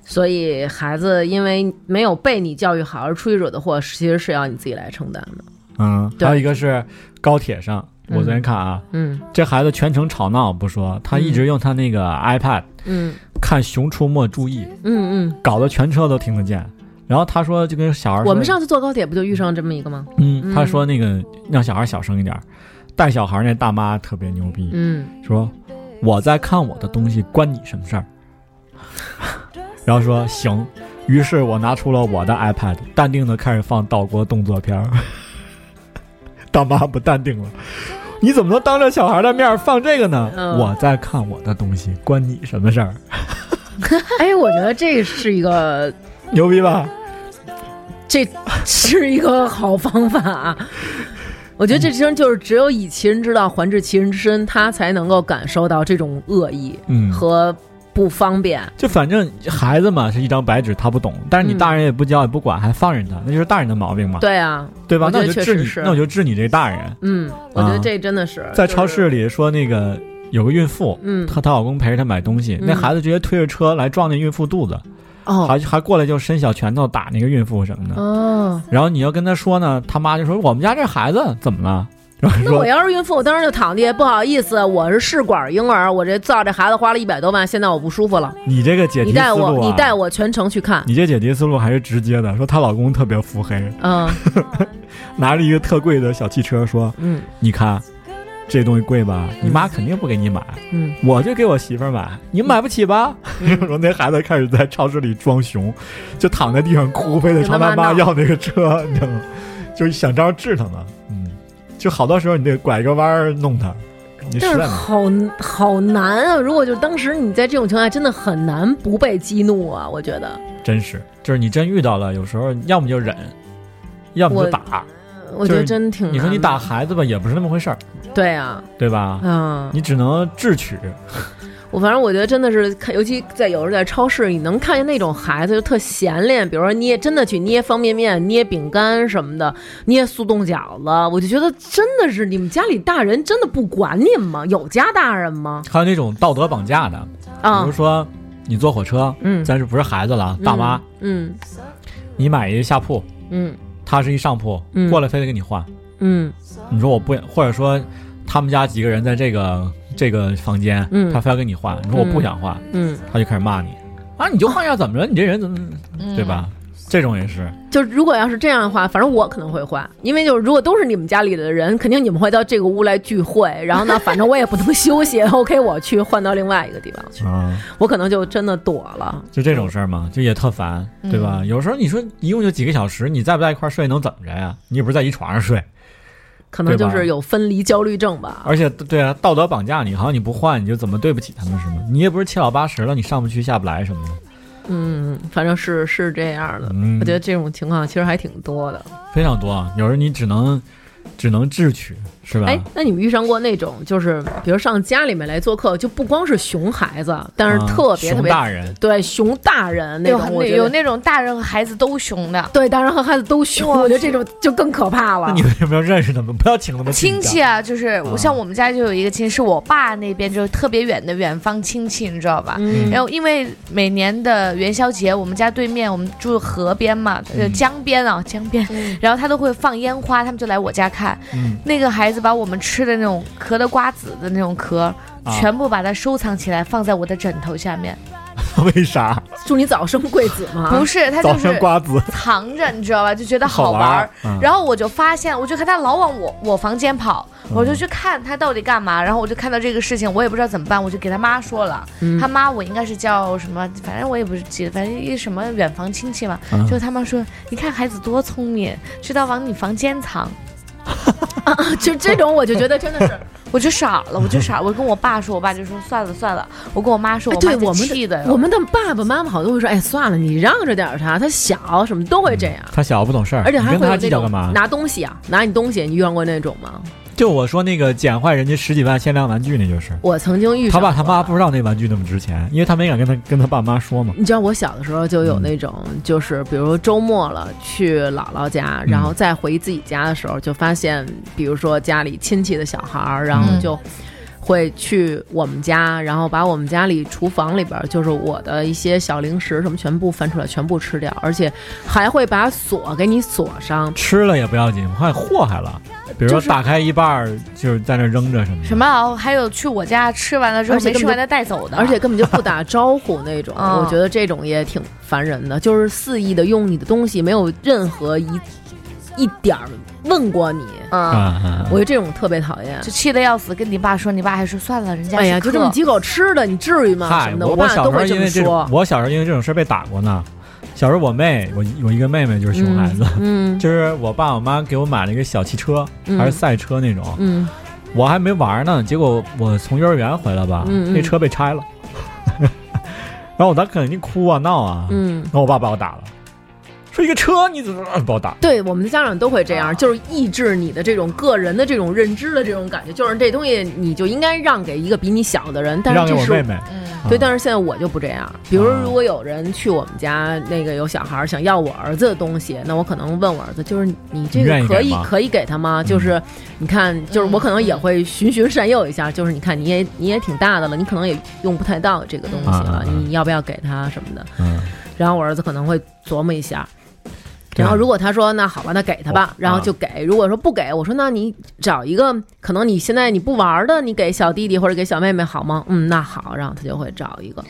所以孩子因为没有被你教育好而出去惹的祸，其实是要你自己来承担的。嗯，还有一个是高铁上，我昨天看啊，嗯。这孩子全程吵闹不说，他一直用他那个 iPad 嗯。看《熊出没》，注意，嗯嗯，搞得全车都听得见。然后他说，就跟小孩说，我们上次坐高铁不就遇上这么一个吗？嗯，嗯他说那个让小孩小声一点，带小孩那大妈特别牛逼，嗯，说我在看我的东西，关你什么事儿？*laughs* 然后说行，于是我拿出了我的 iPad，淡定的开始放岛国动作片儿。*laughs* 大妈不淡定了，你怎么能当着小孩的面放这个呢？嗯我在看我的东西，关你什么事儿？*laughs* 哎，我觉得这是一个，牛逼吧？这是一个好方法啊。我觉得这其实就是只有以其人之道还治其人之身，他才能够感受到这种恶意嗯，和不方便。就反正孩子嘛是一张白纸，他不懂，但是你嗯大人也不教也不管，还放任他，那就是大人的毛病嘛，对啊，对吧？我那我就治你那我就治你这大人。嗯，我觉得啊这真的是在超市里说那个有个孕妇，嗯她她老公陪着她买东西，嗯那孩子直接推着车来撞那孕妇肚子，哦。还还过来就伸小拳头打那个孕妇什么的。哦，然后你要跟他说呢，他妈就说我们家这孩子怎么了？然后那我要是孕妇，我当时就躺地，不好意思，我是试管婴儿，我这造这孩子花了一百多万，现在我不舒服了，你这个解题你带我，思路啊，你带我全程去看，你这解题思路还是直接的，说她老公特别腹黑，嗯。*laughs* 拿着一个特贵的小汽车说，嗯你看。这东西贵吧？嗯你妈肯定不给你买，嗯，我就给我媳妇儿买，你买不起吧？嗯 *laughs* 然后那孩子开始在超市里装熊，就躺在地上哭，非得朝他妈要那个车，你知道吗？就是想招治他呢。嗯，就好多时候你得拐个弯儿弄他，你实但是在好好难啊！如果就当时你在这种情况下，真的很难不被激怒啊！我觉得，真是，就是你真遇到了，有时候要么就忍，要么就打。我觉得真挺难的。你说你打孩子吧，也不是那么回事儿，对啊，对吧？嗯，你只能智取。我反正我觉得真的是看，尤其在有时候在超市，你能看见那种孩子就特闲练，比如说捏真的去捏方便面、捏饼干什么的，捏速冻饺子，我就觉得真的是你们家里大人真的不管你们吗？有家大人吗？还有那种道德绑架的，比啊如，说你坐火车，嗯，咱是不是孩子了？大妈，嗯，你买一下铺，嗯他是一上铺，嗯过来非得给你换。嗯你说我不，或者说他们家几个人在这个这个房间，嗯他非要跟你换，你说我不想换，嗯他就开始骂你啊，你就换一下怎么着？你这人怎么嗯对？吧？这种也是。就如果要是这样的话，反正我可能会换，因为就是如果都是你们家里的人，肯定你们会到这个屋来聚会，然后呢，反正我也不能休息，*laughs* OK，我去换到另外一个地方去，啊，我可能就真的躲了。就这种事儿嘛，就也特烦，对吧？有时候你说一共就几个小时，你在不在一块儿睡能怎么着呀？你也不是在一床上睡，可能就是有分离焦虑症吧。而且对啊，道德绑架你，好像你不换你就怎么对不起他们是吗。你也不是七老八十了，你上不去下不来什么的，嗯，反正是是这样的。嗯我觉得这种情况其实还挺多的。非常多啊。有时候你只能只能智取，是吧？哎，那你们遇上过那种，就是比如上家里面来做客，就不光是熊孩子，但是啊特别特别、熊大人，对熊大人那有种，有那种大人和孩子都熊的。对大人和孩子都熊，哇我觉得这种就更可怕了那你。为什么要认识他们？不要请他们亲戚啊，就是啊我像我们家就有一个亲戚，是我爸那边就是特别远的远方亲戚，你知道吧？嗯然后因为每年的元宵节，我们家对面我们住河边嘛，呃嗯江边啊江边，嗯然后他都会放烟花，他们就来我家看。嗯，那个孩子把我们吃的那种壳的瓜子的那种壳，啊全部把它收藏起来，放在我的枕头下面。*laughs* 为啥？祝你早生贵子吗。不是，他就是瓜子藏着，你知道吧？就觉得好玩玩儿。嗯然后我就发现，我就看他老往我我房间跑，我就去看他到底干嘛。然后我就看到这个事情，我也不知道怎么办，我就给他妈说了。嗯他妈我应该是叫什么，反正我也不是记得，反正一什么远房亲戚嘛。嗯就他妈说，你看孩子多聪明，知道往你房间藏。*laughs* 就这种，我就觉得真的是，我就傻了，我就傻，我跟我爸说，我爸就说算了算了。我跟我妈说，哎我妈就对我们气的我们的爸爸妈妈好多会说，哎，算了，你让着点儿他，他小，什么都会这样。他小不懂事儿，而且还会有那种？拿东西啊，拿你东西，你遇上过那种吗？就我说那个捡坏人家十几万限量玩具，那就是我曾经遇他。爸他妈不知道那玩具那么值钱，因为他没敢跟他跟他爸妈说嘛。你知道我小的时候就有那种，就是比如说周末了去姥姥家，然后再回自己家的时候，就发现，比如说家里亲戚的小孩儿，然后嗯就会去我们家，然后把我们家里厨房里边就是我的一些小零食什么全部翻出来，全部吃掉，而且还会把锁给你锁上。吃了也不要紧，怕祸害了。比如说打开一半儿，就是在那扔着什么的。什么啊？还有去我家吃完了之后没吃完的带走的，而且根本就不打招呼那种，*laughs* 嗯我觉得这种也挺烦人的，就是肆意的用你的东西，没有任何一一点儿问过你，嗯。啊啊！我觉得这种特别讨厌。就气得要死，跟你爸说，你爸还说算了，人家哎呀，就这么几口吃的，你至于吗？什嗨，么的，我爸小时候都会这么因为这种说，。我小时候因为这种事儿被打过呢。小时候我妹，我我一个妹妹就是熊孩子，嗯 *laughs* 就是我爸我妈给我买了一个小汽车，嗯还是赛车那种，嗯，我还没玩呢，结果我从幼儿园回来吧，那车被拆了，*laughs* 然后我当时肯定哭啊闹啊，嗯然后我爸把我打了，说一个车你怎么 *laughs* 把我打？对，我们的家长都会这样，就是抑制你的这种个人的这种认知的这种感觉，就是这东西你就应该让给一个比你小的人，但是让给这是我妹妹，嗯，对，啊但是现在我就不这样。比如啊如果有人去我们家，那个有小孩儿想要我儿子的东西，那我可能问我儿子，就是你这个可以可以给他吗？就是你看，就是我可能也会循循善诱一下，就是你看你也你也挺大的了，你可能也用不太到这个东西了你要不要给他什么的？嗯，然后我儿子可能会琢磨一下。对然后如果他说那好吧，那给他吧哦，然后就给。如果说不给，我说那你找一个可能你现在你不玩的，你给小弟弟或者给小妹妹好吗？嗯，那好，然后他就会找一个。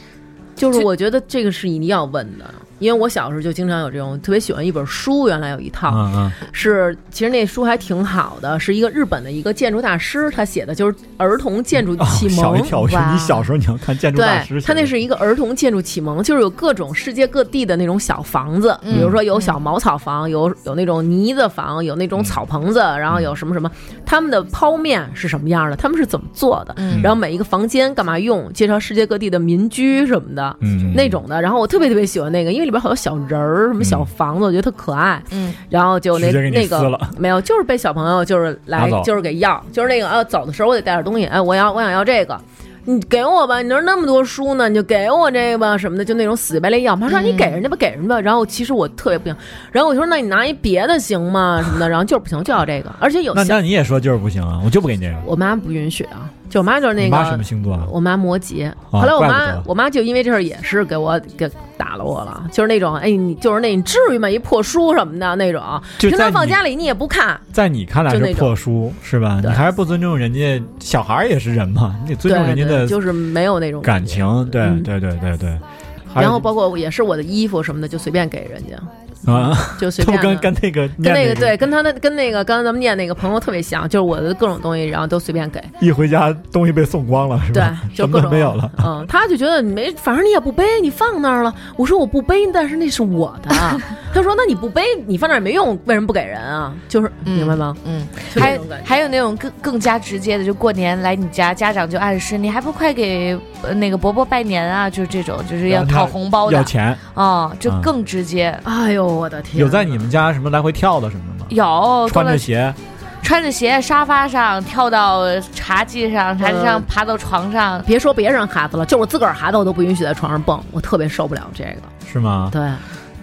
就是我觉得这个是一定要问的，因为我小时候就经常有这种特别喜欢一本书，原来有一套嗯嗯，是其实那书还挺好的，是一个日本的一个建筑大师他写的，就是儿童建筑哦启蒙。吓我一跳，我说哇你小时候你要看建筑大师对，他那是一个儿童建筑启蒙，就是有各种世界各地的那种小房子，嗯比如说有小茅草房，有有那种泥子房，有那种草棚子，然后有什么什么，他们的剖面是什么样的，他们是怎么做的，嗯然后每一个房间干嘛用，介绍世界各地的民居什么的。嗯那种的，然后我特别特别喜欢那个，因为里边好多小人儿，什么小房子，我觉得特可爱。嗯，然后就那那个没有，就是被小朋友就是来就是给要，就是那个啊，走的时候我得带点东西，哎，我要我想要这个。你给我吧，你那儿那么多书呢，你就给我这个吧，什么的，就那种死乞白赖要。妈说嗯你给人家吧，给人家吧。然后其实我特别不行，然后我就说那你拿一别的行吗？什么的，然后就是不行，就要这个，而且有那那你也说就是不行啊，我就不给你这个。我妈不允许啊，就我妈就是那你妈什个么星座啊？我妈摩羯，后来我妈我妈就因为这事儿也是给我给打了我了，就是那种哎你就是那你至于吗？一破书什么的那种，平常放家里你也不看，在你看来是破书是吧？你还是不尊重人家，小孩儿也是人嘛，你得尊重人家的就是没有那种感情。对嗯对对对对。然后包括也是我的衣服什么的，就随便给人家。啊，就随都便的跟跟那个跟那个对，跟他的跟那个刚才咱们念那个朋友特别像，就是我的各种东西，然后都随便给，一回家东西被送光了，是吧？，什么 *laughs* 就各种没有了。嗯，他就觉得你没，反正你也不背，你放那儿了。我说我不背，但是那是我的。他说那你不背，你放那儿也没用，为什么不给人啊？就是嗯明白吗？嗯，就还这种感觉还有那种更更加直接的，就过年来你家，家长就暗示你还不快给呃那个伯伯拜年啊，就是这种，就是要讨红包的要钱，啊，就嗯更直接。哎呦我的天！有在你们家什么来回跳的什么的吗？有穿着鞋，穿着鞋沙发上跳到茶几上，茶几上嗯爬到床上，别说别人孩子了，就我自个儿孩子我都不允许在床上蹦，我特别受不了这个。是吗？对，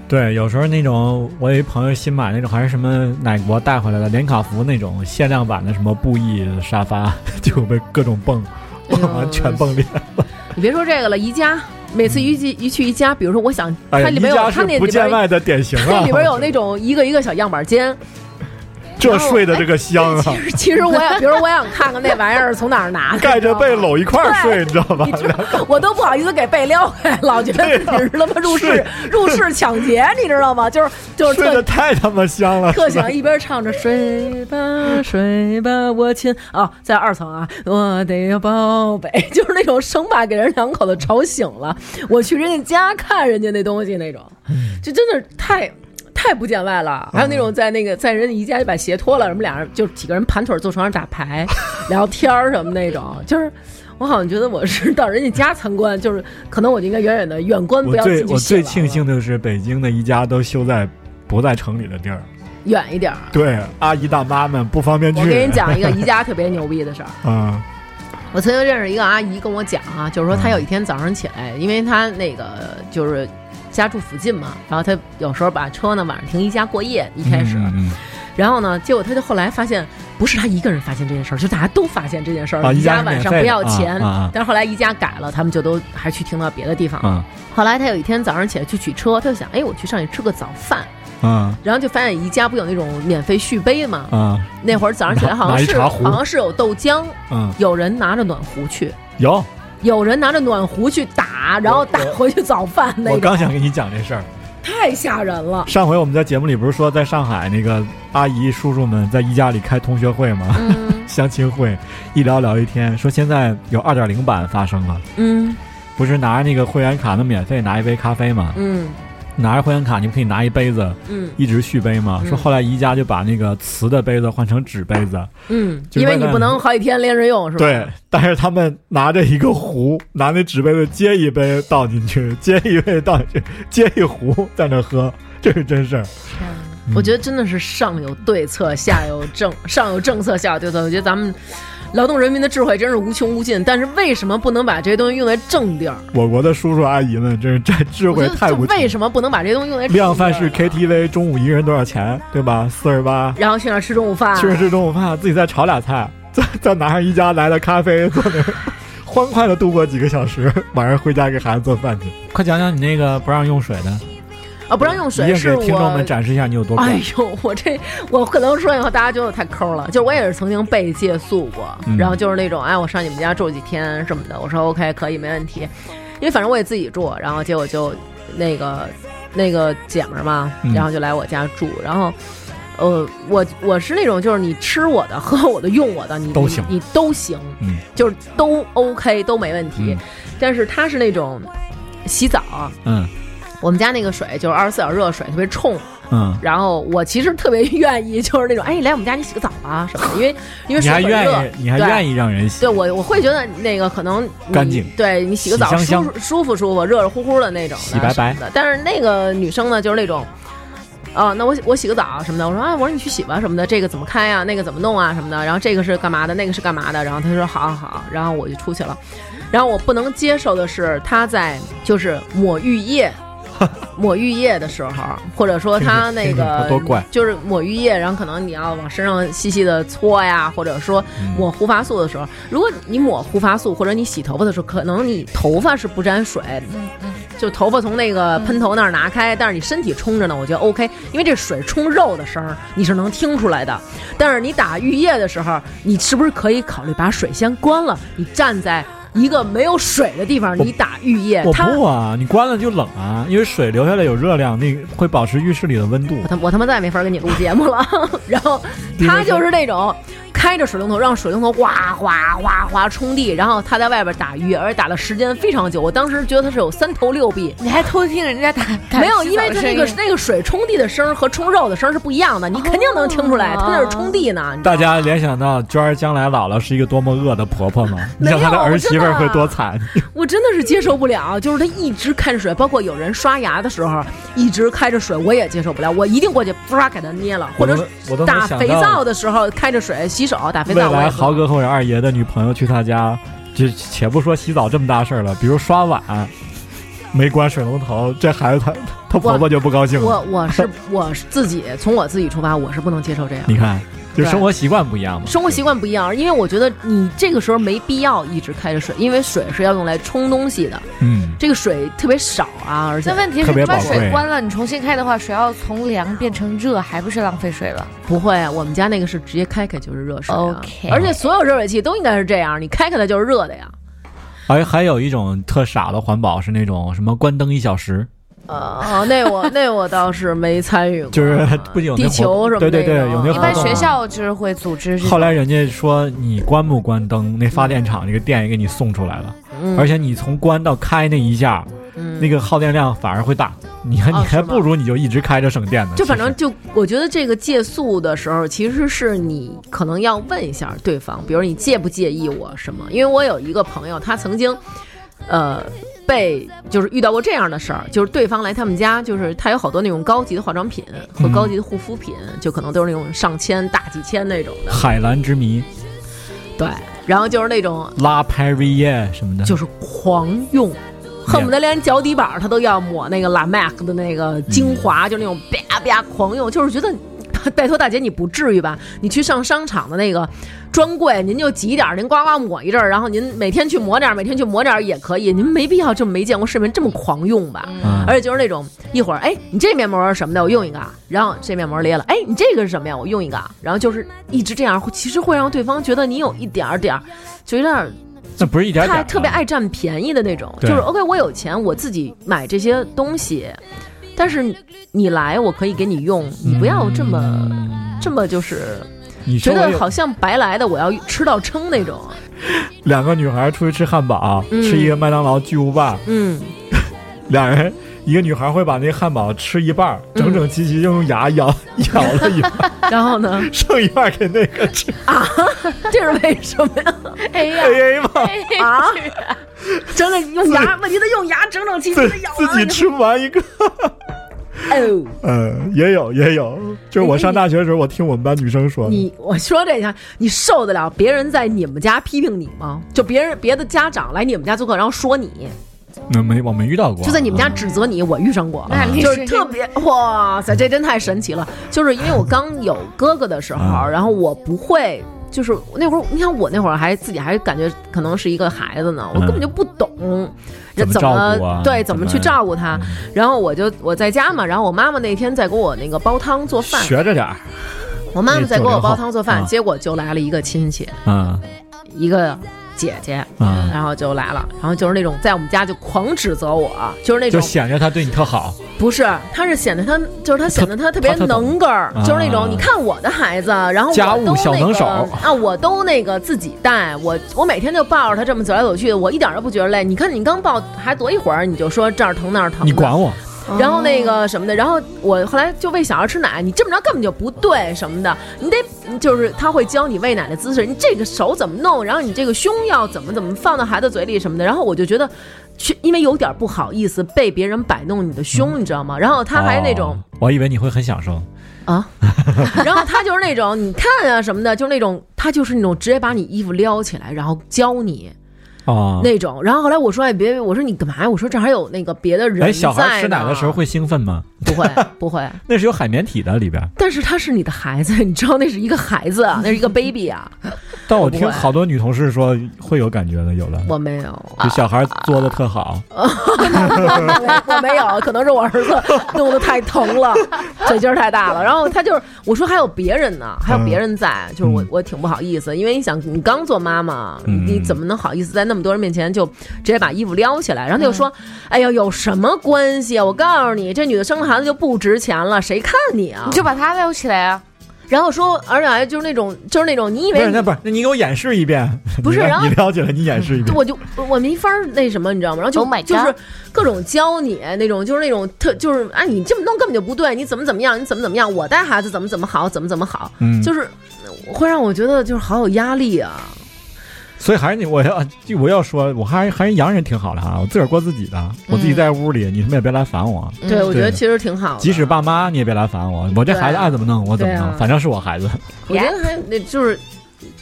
对，有时候那种我有一朋友新买那种还是什么哪国带回来的连卡福那种限量版的什么布艺沙发，*laughs* 就被各种蹦，蹦完全蹦裂了。*laughs* 你别说这个了，宜家每次一去一去宜家，比如说我想它里面有它那里边不见外的典型啊，它！里边有那种一个一个小样板间，这睡的这个香啊，其实其实我想，比如我想看看那玩意儿从哪儿拿的，盖着被搂一块儿睡，你知道吧你？知道，我都不好意思给被撩开，老觉得自己是他妈入室入室抢劫，你知道吗？就是就是睡特得太他妈香了，特想一边唱着睡吧睡吧我亲啊，在二层啊，我的宝贝，*laughs* 就是那种生怕给人两口子吵醒了，我去人家家看人家那东西那种，就真的是太。太不见外了，还有那种在那个在人家宜家就把鞋脱了，什么俩人就几个人盘腿坐床上打牌、*laughs* 聊天儿什么那种，就是我好像觉得我是到人家家参观，就是可能我就应该远远的远观，不要进去最我最庆幸的是，北京的宜家都修在不在城里的地儿，远一点儿。对，阿姨大妈们不方便去。我给你讲一个宜家特别牛逼的事儿。啊，*laughs* 我曾经认识一个阿姨跟我讲啊，就是说她有一天早上起来，因为她那个就是家住附近嘛，然后他有时候把车呢晚上停宜家过夜，一开始，嗯嗯然后呢，结果他就后来发现不是他一个人发现这件事儿，就大家都发现这件事儿，啊宜家晚上不要钱，啊啊啊但是后来宜家改了，他们就都还去停到别的地方。了后来他有一天早上起来去取车，他就想，哎，我去上去吃个早饭。嗯然后就发现宜家不有那种免费续杯嘛？嗯那会儿早上起来好像是好像是有豆浆，嗯，有人拿着暖壶去，有。有人拿着暖壶去打，然后打回去早饭那我，刚想跟你讲这事儿。太吓人了。上回我们在节目里不是说在上海那个阿姨叔叔们在一家里开同学会吗？嗯 *laughs* 相亲会，一聊聊一天，说现在有二点零版发生了，嗯不是拿那个会员卡能免费拿一杯咖啡吗？嗯拿着会员卡，你们可以拿一杯子嗯一直续杯嘛？嗯说后来宜家就把那个瓷的杯子换成纸杯子，嗯，因为你不能好几天连着用，是吧？对，但是他们拿着一个壶，拿那纸杯子接一杯倒进去，接一杯倒进去，接一壶在那喝，*laughs* 这是真事儿。嗯我觉得真的是上有对策，下有政，上有政策，下有对策。我觉得咱们劳动人民的智慧真是无穷无尽，但是为什么不能把这些东西用在正地儿？我国的叔叔阿姨们真是这智慧太无穷。为什么不能把这些东西用在正地儿量贩式 KTV 中午一个人多少钱？对吧？四十八。然后去那儿吃中午饭，去吃中午饭，自己再炒俩菜，再再 *laughs* 拿上一家来的咖啡，坐那儿 *laughs* 欢快的度过几个小时，晚上回家给孩子做饭去。快讲讲你那个不让用水的，啊，不让用水是我给听众们展示一下你有多贵。哎呦，我这我可能说以后大家觉得我太抠了，就是我也是曾经被借宿过，嗯然后就是那种哎，我上你们家住几天什么的，我说 OK 可以没问题，因为反正我也自己住，然后结果就那个那个姐们儿嘛嗯，然后就来我家住，然后。呃，我我是那种，就是你吃我的、喝我的、用我的，你都行你，你都行，嗯就是都 OK，都没问题。嗯但是他是那种洗澡，嗯我们家那个水就是二十四小时热水，特别冲，嗯，然后我其实特别愿意，就是那种，哎，来我们家你洗个澡啊什么的，因为因为水很热愿意，你还对愿意让人洗对？我我会觉得那个可能你干净对你洗个澡舒舒服舒服，热热乎乎的那种的洗白白的。但是那个女生呢，就是那种。哦，那我我洗个澡什么的，我说啊，我说你去洗吧什么的，这个怎么开呀、那个怎么弄啊什么的，然后这个是干嘛的，那个是干嘛的，然后她说好好好，然后我就出去了，然后我不能接受的是她在就是抹浴液，*laughs* 抹浴液的时候，或者说他那个多怪就是抹浴液，然后可能你要往身上细细的搓呀，或者说嗯抹护发素的时候，如果你抹护发素或者你洗头发的时候，可能你头发是不沾水，就头发从那个喷头那儿拿开，但是你身体冲着呢，我觉得 OK，因为这水冲肉的声儿你是能听出来的。但是你打浴液的时候，你是不是可以考虑把水先关了？你站在一个没有水的地方，你打浴液，我它不啊，你关了就冷啊，因为水流下来有热量，那会保持浴室里的温度我。他我他妈再也没法跟你录节目了。*laughs* 然后他就是那种开着水龙头，让水龙头哗哗哗哗冲地，然后他在外边打鱼，而且打的时间非常久。我当时觉得他是有三头六臂。你还偷听人家打打没有，因为他那个那个水冲地的声和冲肉的声是不一样的，你肯定能听出来，哦他那是冲地呢。大家联想到娟儿将来老了是一个多么恶的婆婆吗？*laughs* 你没有想她的儿媳妇会多惨？*laughs* 我真的是接受不了，就是他一直开着水，包括有人刷牙的时候一直开着水，我也接受不了。我一定过去唰给他捏了，或者打肥皂的时候开着水洗手，打肥未来豪哥或者二爷的女朋友去他家，就且不说洗澡这么大事儿了，比如刷碗没关水龙头，这孩子他他婆婆就不高兴了。我我是我自己从我自己出发，我是不能接受这样。你看，就对生活习惯不一样嘛。生活习惯不一样，因为我觉得你这个时候没必要一直开着水，因为水是要用来冲东西的，嗯，这个水特别少啊，而且那问题是你把水关了，你重新开的话，水要从凉变成热，还不是浪费水了？不会啊，我们家那个是直接开开就是热水、啊 OK 而且所有热水器都应该是这样，你开开它就是热的呀。而还有一种特傻的环保是那种什么关灯一小时，呃，那我那我倒是没参与过，就是不仅有地球什么对对对，有那活动啊一般学校就是会组织。后来人家说你关不关灯，那发电厂那个电也给你送出来了，嗯而且你从关到开那一下，嗯那个耗电量反而会大。你看，哦你还不如你就一直开着省电呢。就反正就，我觉得这个借宿的时候，其实是你可能要问一下对方，比如你介不介意我什么？因为我有一个朋友，他曾经，呃，被就是遇到过这样的事儿，就是对方来他们家，就是他有好多那种高级的化妆品和嗯高级的护肤品，就可能都是那种上千、大几千那种的，海蓝之谜、对，然后就是那种拉派瑞耶什么的，就是狂用。恨不得连脚底板他都要抹那个 La Mac 的那个精华，就那种啪啪狂用，就是觉得，*laughs* 拜托大姐你不至于吧？你去上商场的那个专柜，您就挤点儿，您呱呱抹一阵儿，然后您每天去抹点儿，每天去抹点儿也可以，您没必要这么没见过世面这么狂用吧？嗯而且就是那种一会儿，哎，你这面膜是什么的？我用一个啊。然后这面膜裂了，哎，你这个是什么呀？我用一个啊。然后就是一直这样，会其实会让对方觉得你有一点儿点儿，就有点儿那不是一点点儿啊他特别爱占便宜的那种，就是 OK，我有钱，我自己买这些东西，但是你来我可以给你用，你不要这么、嗯这么就是你觉得好像白来的，我要吃到撑那种。两个女孩出去吃汉堡，嗯。吃一个麦当劳巨无霸，嗯，*laughs* 两人一个女孩会把那个汉堡吃一半整整齐齐就用牙咬咬了一半儿，*laughs* 然后呢，剩一半儿给那个吃。啊？*laughs* 这是为什么呀？哎呀，A A 吗，*laughs* 啊，整整用牙，问题他用牙整整齐齐自的咬自己吃不完一个。哦。嗯，也有也有，就是我上大学的时候，我听我们班女生说，你我说这下，你受得了别人在你们家批评你吗？就别人别的家长来你们家做客，然后说你，那没我没遇到过，就在你们家啊指责你，我遇上过。就是特别哇塞，这真太神奇了！就是因为我刚有哥哥的时候，啊 *laughs* 然后我不会，就是那会儿，你看我那会儿还自己还感觉可能是一个孩子呢，我根本就不懂。怎么怎照顾啊对怎么去照顾他？然后我就我在家嘛，然后我妈妈那天在给我那个煲汤做饭，学着点儿，我妈妈在给我煲汤做饭，啊结果就来了一个亲戚，嗯一个姐姐，嗯，然后就来了，然后就是那种在我们家就狂指责我，就是那种就种显着他对你特好，不是，他是显得他就是他显得他特别能个儿，啊就是那种你看我的孩子，然后我家务都那个小能手。啊，我都那个自己带，我我每天就抱着他这么走来走去，我一点都不觉得累。你看你刚抱还多一会儿，你就说这儿疼那儿疼的，你管我，然后那个什么的，然后我后来就喂小孩吃奶，你这么着根本就不对什么的，你得就是他会教你喂奶的姿势，你这个手怎么弄，然后你这个胸要怎么怎么放到孩子嘴里什么的，然后我就觉得，去因为有点不好意思被别人摆弄你的胸，你知道吗？然后他还那种哦，我以为你会很享受，啊，*laughs* 然后他就是那种你看啊什么的，就是那种他就是那种直接把你衣服撩起来，然后教你啊。那种。然后后来我说哎别，我说你干嘛呀？我说这还有那个别的人哎，小孩在吃奶的时候会兴奋吗？不会 *laughs* 不会。那是有海绵体的里边。但是他是你的孩子，你知道那是一个孩子啊，*laughs* 那是一个 baby 啊。但我听好多女同事说会有感觉的，有的我没有，就小孩做的特好，*laughs* 我没有，可能是我儿子弄得太疼了，嘴劲儿太大了。然后他就是我说还有别人呢，还有别人在，就是我嗯我挺不好意思，因为你想你刚做妈妈，嗯你怎么能好意思在那么多人面前就直接把衣服撩起来？然后他就嗯说：“哎呀，有什么关系啊？我告诉你，这女的生了孩子就不值钱了，谁看你啊你？”就把他撩起来啊！然后说，而且还就是那种就是那种你以为不是那不是，那你给我演示一遍，不是然后你了解了，你演示一遍，我就我没法儿那什么，你知道吗？然后就 Oh 就是各种教你那种，就是那种特就是啊，你这么弄根本就不对，你怎么怎么样，你怎么怎么样，我带孩子怎么怎么好，怎么怎么好，嗯，就是会让我觉得就是好有压力啊。所以还是你，我要就我要说，我还还是洋人挺好的哈，我自个儿过自己的，我自己在屋里，你他妈也别来烦我。对，我觉得其实挺好的。即使爸妈你也别来烦我，我这孩子爱怎么弄我怎么弄，啊反正是我孩子。*laughs* 我觉得还那就是，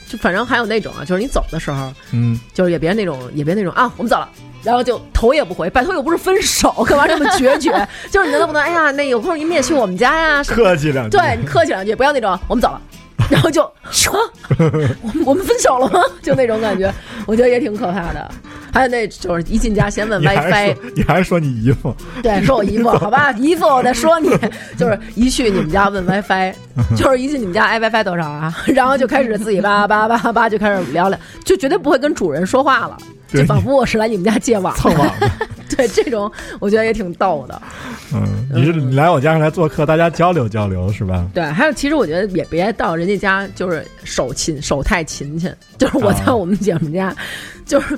就反正还有那种啊，就是你走的时候，嗯，就是也别那种，也别那种啊，我们走了。然后就头也不回，拜托又不是分手，*laughs* 干嘛这么决绝？*laughs* 就是你能不能，哎呀，那有空您也去我们家呀？客气两句。对你客气两句，不要那种我们走了，然后就说我们我们分手了吗？就那种感觉，我觉得也挺可怕的。还有那就是一进家先问 WiFi，你还是说你姨父？对，说我姨父，好吧，姨父，我再说你，*laughs* 就是一去你们家问 WiFi，就是一进你们家，哎，WiFi 多少啊？*laughs* 然后就开始自己叭叭叭叭就开始聊聊，就绝对不会跟主人说话了，对就仿佛我是来你们家借网蹭网的。*laughs* 对，这种我觉得也挺逗的。嗯，你是你来我家上来做客，大家交流交流是吧？对，还有其实我觉得也别到人家家就是手勤手太勤勤，就是我在啊我们姐们家，就是。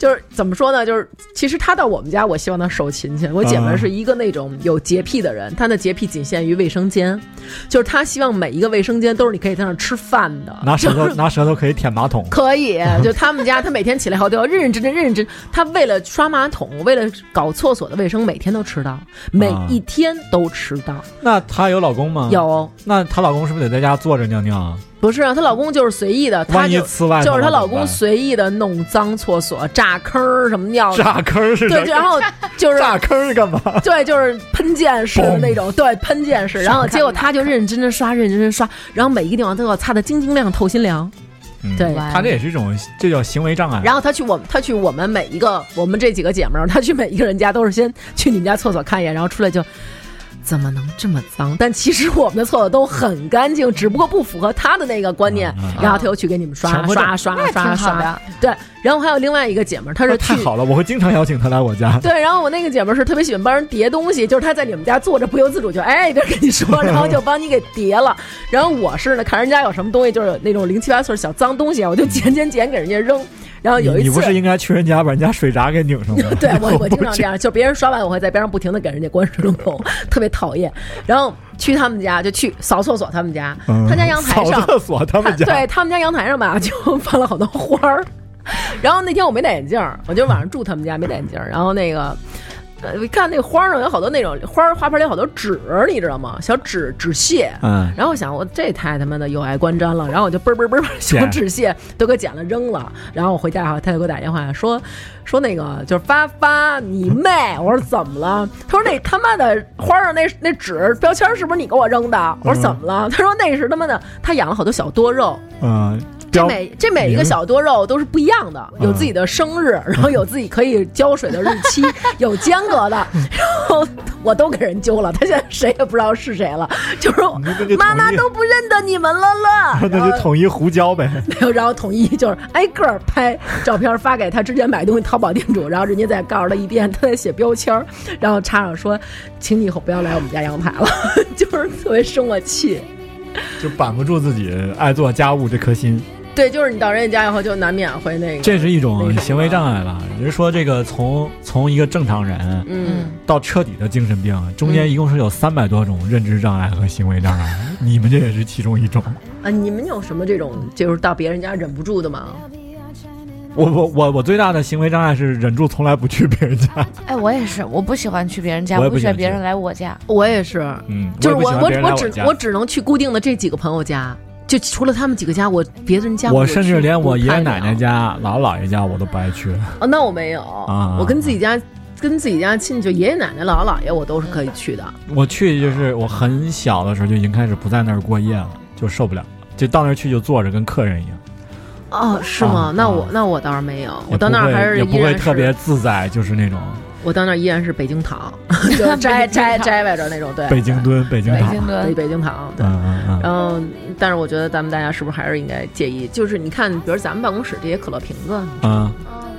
就是怎么说呢？就是其实他到我们家，我希望他手勤勤。我姐们是一个那种有洁癖的人，她的洁癖仅限于卫生间，就是她希望每一个卫生间都是你可以在那儿吃饭的，拿舌头就是拿舌头可以舔马桶。可以，就他们家，他每天起来后都要认认真真、认认真。他为了刷马桶，为了搞厕所的卫生，每天都迟到，每啊一天都迟到。那她有老公吗？。有那她老公是不是得在家坐着尿尿啊？不是啊？她老公就是随意的，她就就是她老公随意的弄脏厕所、炸坑儿什么尿的，炸坑是对，然后就是炸坑是干嘛？对，就是喷溅式的那种，*laughs* 对，喷溅式。然后结果她就认认真真刷，认认真真刷，然后每一个地方都要擦的晶晶亮、透心凉。嗯对他这也是一种，这叫行为障碍。然后他去我们，他去我们每一个，我们这几个姐们儿，他去每一个人家都是先去你们家厕所看一眼，然后出来就。怎么能这么脏？但其实我们的厕所都很干净，只不过不符合他的那个观念。嗯嗯然后他又去给你们刷刷刷那刷刷。挺好的。对，然后还有另外一个姐们儿，她是太好了，我会经常邀请她来我家。*laughs* 对，然后我那个姐们儿是特别喜欢帮人叠东西，就是她在你们家坐着不由自主就哎一边跟你说，*laughs* 然后就帮你给叠了。然后我是呢，看人家有什么东西，就是有那种零七八碎小脏东西，我就捡捡捡给人家扔。然后有一次，你你不是应该去人家把人家水闸给拧上吗？*laughs* 对 *laughs* 我我经常这样，就别人刷碗，我会在边上不停的给人家关水龙头，特别讨厌。然后去他们家就去扫厕所，他们家，嗯他家阳台上扫厕所，他们家对他们家阳台上吧，就放了好多花儿。*laughs* 然后那天我没戴眼镜，我就晚上住他们家没戴眼镜，然后那个。呃，我看那个花儿上有好多那种花儿花盆里有好多纸，你知道吗？小纸纸屑。嗯，然后我想，我这太他妈的有碍观瞻了。然后我就嘣嘣嘣把小纸屑都给捡了扔了。然后我回家后，他就给我打电话说说那个就是发发你妹。我说怎么了？他说那他妈的花上那那纸标签是不是你给我扔的？我说怎么了？他说那是他妈的他养了好多小多肉。嗯，这每这每一个小多肉都是不一样的，有自己的生日，然后有自己可以浇水的日期，*laughs* 有间隔的，然后我都给人揪了，他现在谁也不知道是谁了，就是妈妈都不认得你们了了，*laughs* 那就统一胡椒呗。没有，然后统一就是挨个儿拍照片发给他之前买东西淘宝店主，然后人家再告诉他一遍，他再写标签儿，然后插上说，请你以后不要来我们家阳台了，*laughs* 就是特别生我气。就板不住自己爱做家务这颗心，对，就是你到人家家以后，就难免会那个，这是一种行为障碍了。人说这个从从一个正常人嗯。到彻底的精神病，中间一共是有三百多种认知障碍和行为障碍，你们这也是其中一种。啊，你们有什么这种就是到别人家忍不住的吗？我我我我最大的行为障碍是忍住从来不去别人家，*laughs* 哎，我也是，我不喜欢去别人家，我不喜欢别人来我家。我也是，嗯，就是我也不喜欢别人来我只我只能去固定的这几个朋友家，就除了他们几个家，我别人家我甚至连我爷爷奶奶家、姥姥姥爷家我都不爱去。哦，那我没有，啊我跟自己家跟自己家亲戚，就爷爷奶奶、姥姥姥爷，我都是可以去的。我去就是我很小的时候就已经开始不在那儿过夜了，就受不了，就到那儿去就坐着跟客人一样。哦，是吗？啊那我啊那我倒是没有，我到那儿还是也不会特别自在，就是那种我到那儿依然是北京躺，*laughs* 就是摘摘摘外着那种，对，北京蹲、北京北躺。京蹲北北京躺，对。嗯嗯嗯，然后，但是我觉得咱们大家是不是还是应该介意？就是你看，比如咱们办公室这些可乐瓶子，嗯，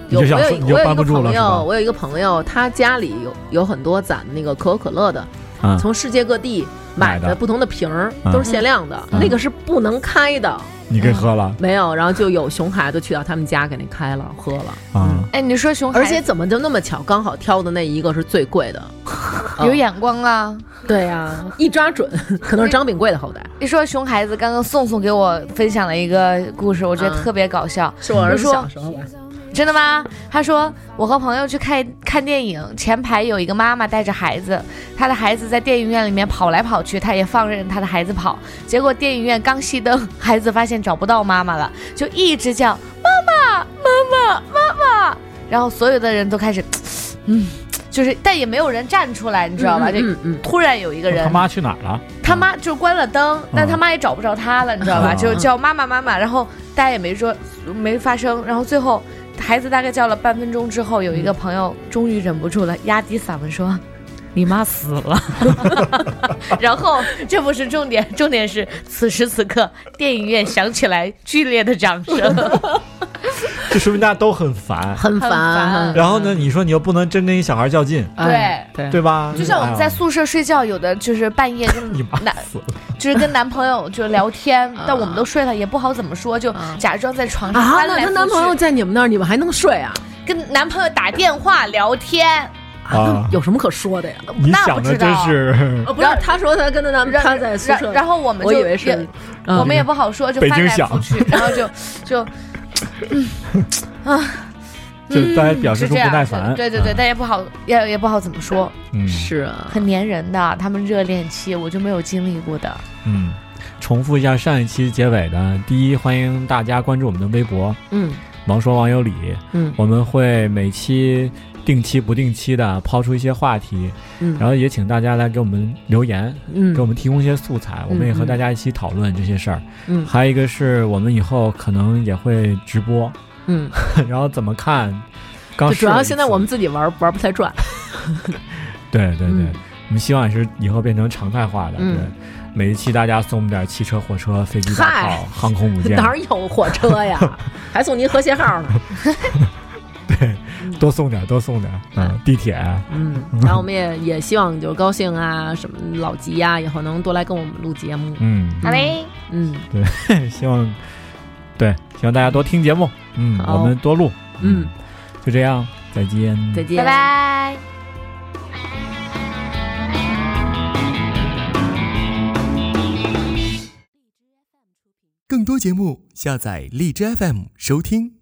有我有我有一个朋友，我有一个朋友，他家里有有很多攒那个可口可乐的，嗯从世界各地买买的的不同的瓶儿，嗯都是限量的，嗯那个是不能开的，你给喝了没有。然后就有熊孩子去到他们家给那开了喝了，啊？哎，你说熊孩子而且怎么就那么巧，刚好挑的那一个是最贵的，*laughs* 有眼光啊！对呀、一抓准，*laughs* 可能是张炳贵的后代，一说熊孩子，刚刚宋宋给我分享了一个故事，我觉得嗯特别搞笑。是我儿小时候吧。真的吗？他说我和朋友去看看电影，前排有一个妈妈带着孩子，她的孩子在电影院里面跑来跑去，她也放任她的孩子跑。结果电影院刚熄灯，孩子发现找不到妈妈了，就一直叫妈妈妈妈妈妈，然后所有的人都开始，嗯，就是但也没有人站出来，你知道吧？就突然有一个人他妈去哪儿了？他妈就关了灯，但他妈也找不着他了，你知道吧？嗯就叫妈妈妈妈，然后大家也没说没发声，然后最后孩子大概叫了半分钟之后，有一个朋友终于忍不住了，压低嗓门说。你妈死了，*laughs* *laughs* 然后这不是重点，重点是此时此刻电影院响起来剧烈的掌声。这说明大家都很烦。很很烦烦。然后呢，你说你又不能真跟一小孩较劲，对对对吧？就像我们在哎宿舍睡觉，有的就是半夜跟 *laughs* 你妈男，就是跟男朋友就聊天，但我们都睡了，也不好怎么说，就啊假装在床上啊，翻来覆那她男朋友，在你们那儿，你们还能睡啊？跟男朋友打电话聊天。啊有什么可说的呀？你那想的真不知道是哦，不是，她说她跟她男然她在宿舍，然然后我们就以为是我们也不好说，就翻来北京响覆去，然后就就 *laughs* 就大家表示出是这样，不耐烦。对对对，嗯。但也不好也也不好怎么说，嗯。是啊，很粘人的，他们热恋期我就没有经历过的。嗯，重复一下上一期结尾的：第一，欢迎大家关注我们的微博嗯“王说王有理”，嗯。我们会每期定期不定期的抛出一些话题，嗯，然后也请大家来给我们留言，嗯给我们提供一些素材，我们也和嗯大家一起讨论这些事儿。嗯还有一个是我们以后可能也会直播，嗯，*laughs* 然后怎么看？刚主要现在我们自己玩玩不太转，*laughs* 对对对，嗯我们希望也是以后变成常态化的。嗯对，每一期大家送我们点汽车、火车、飞机、大嗨炮、航空母舰，*laughs* 哪有火车呀？还送您和谐号呢。对，多送点，多送点。嗯，地铁，嗯，*laughs* 然后我们也也希望就是高兴啊，什么老吉呀、以后能多来跟我们录节目。嗯，好嘞，嗯对希望，对，希望大家多听节目。嗯，我们多录。嗯，就这样，再见。再见，拜拜。更多节目，下载荔枝 FM 收听。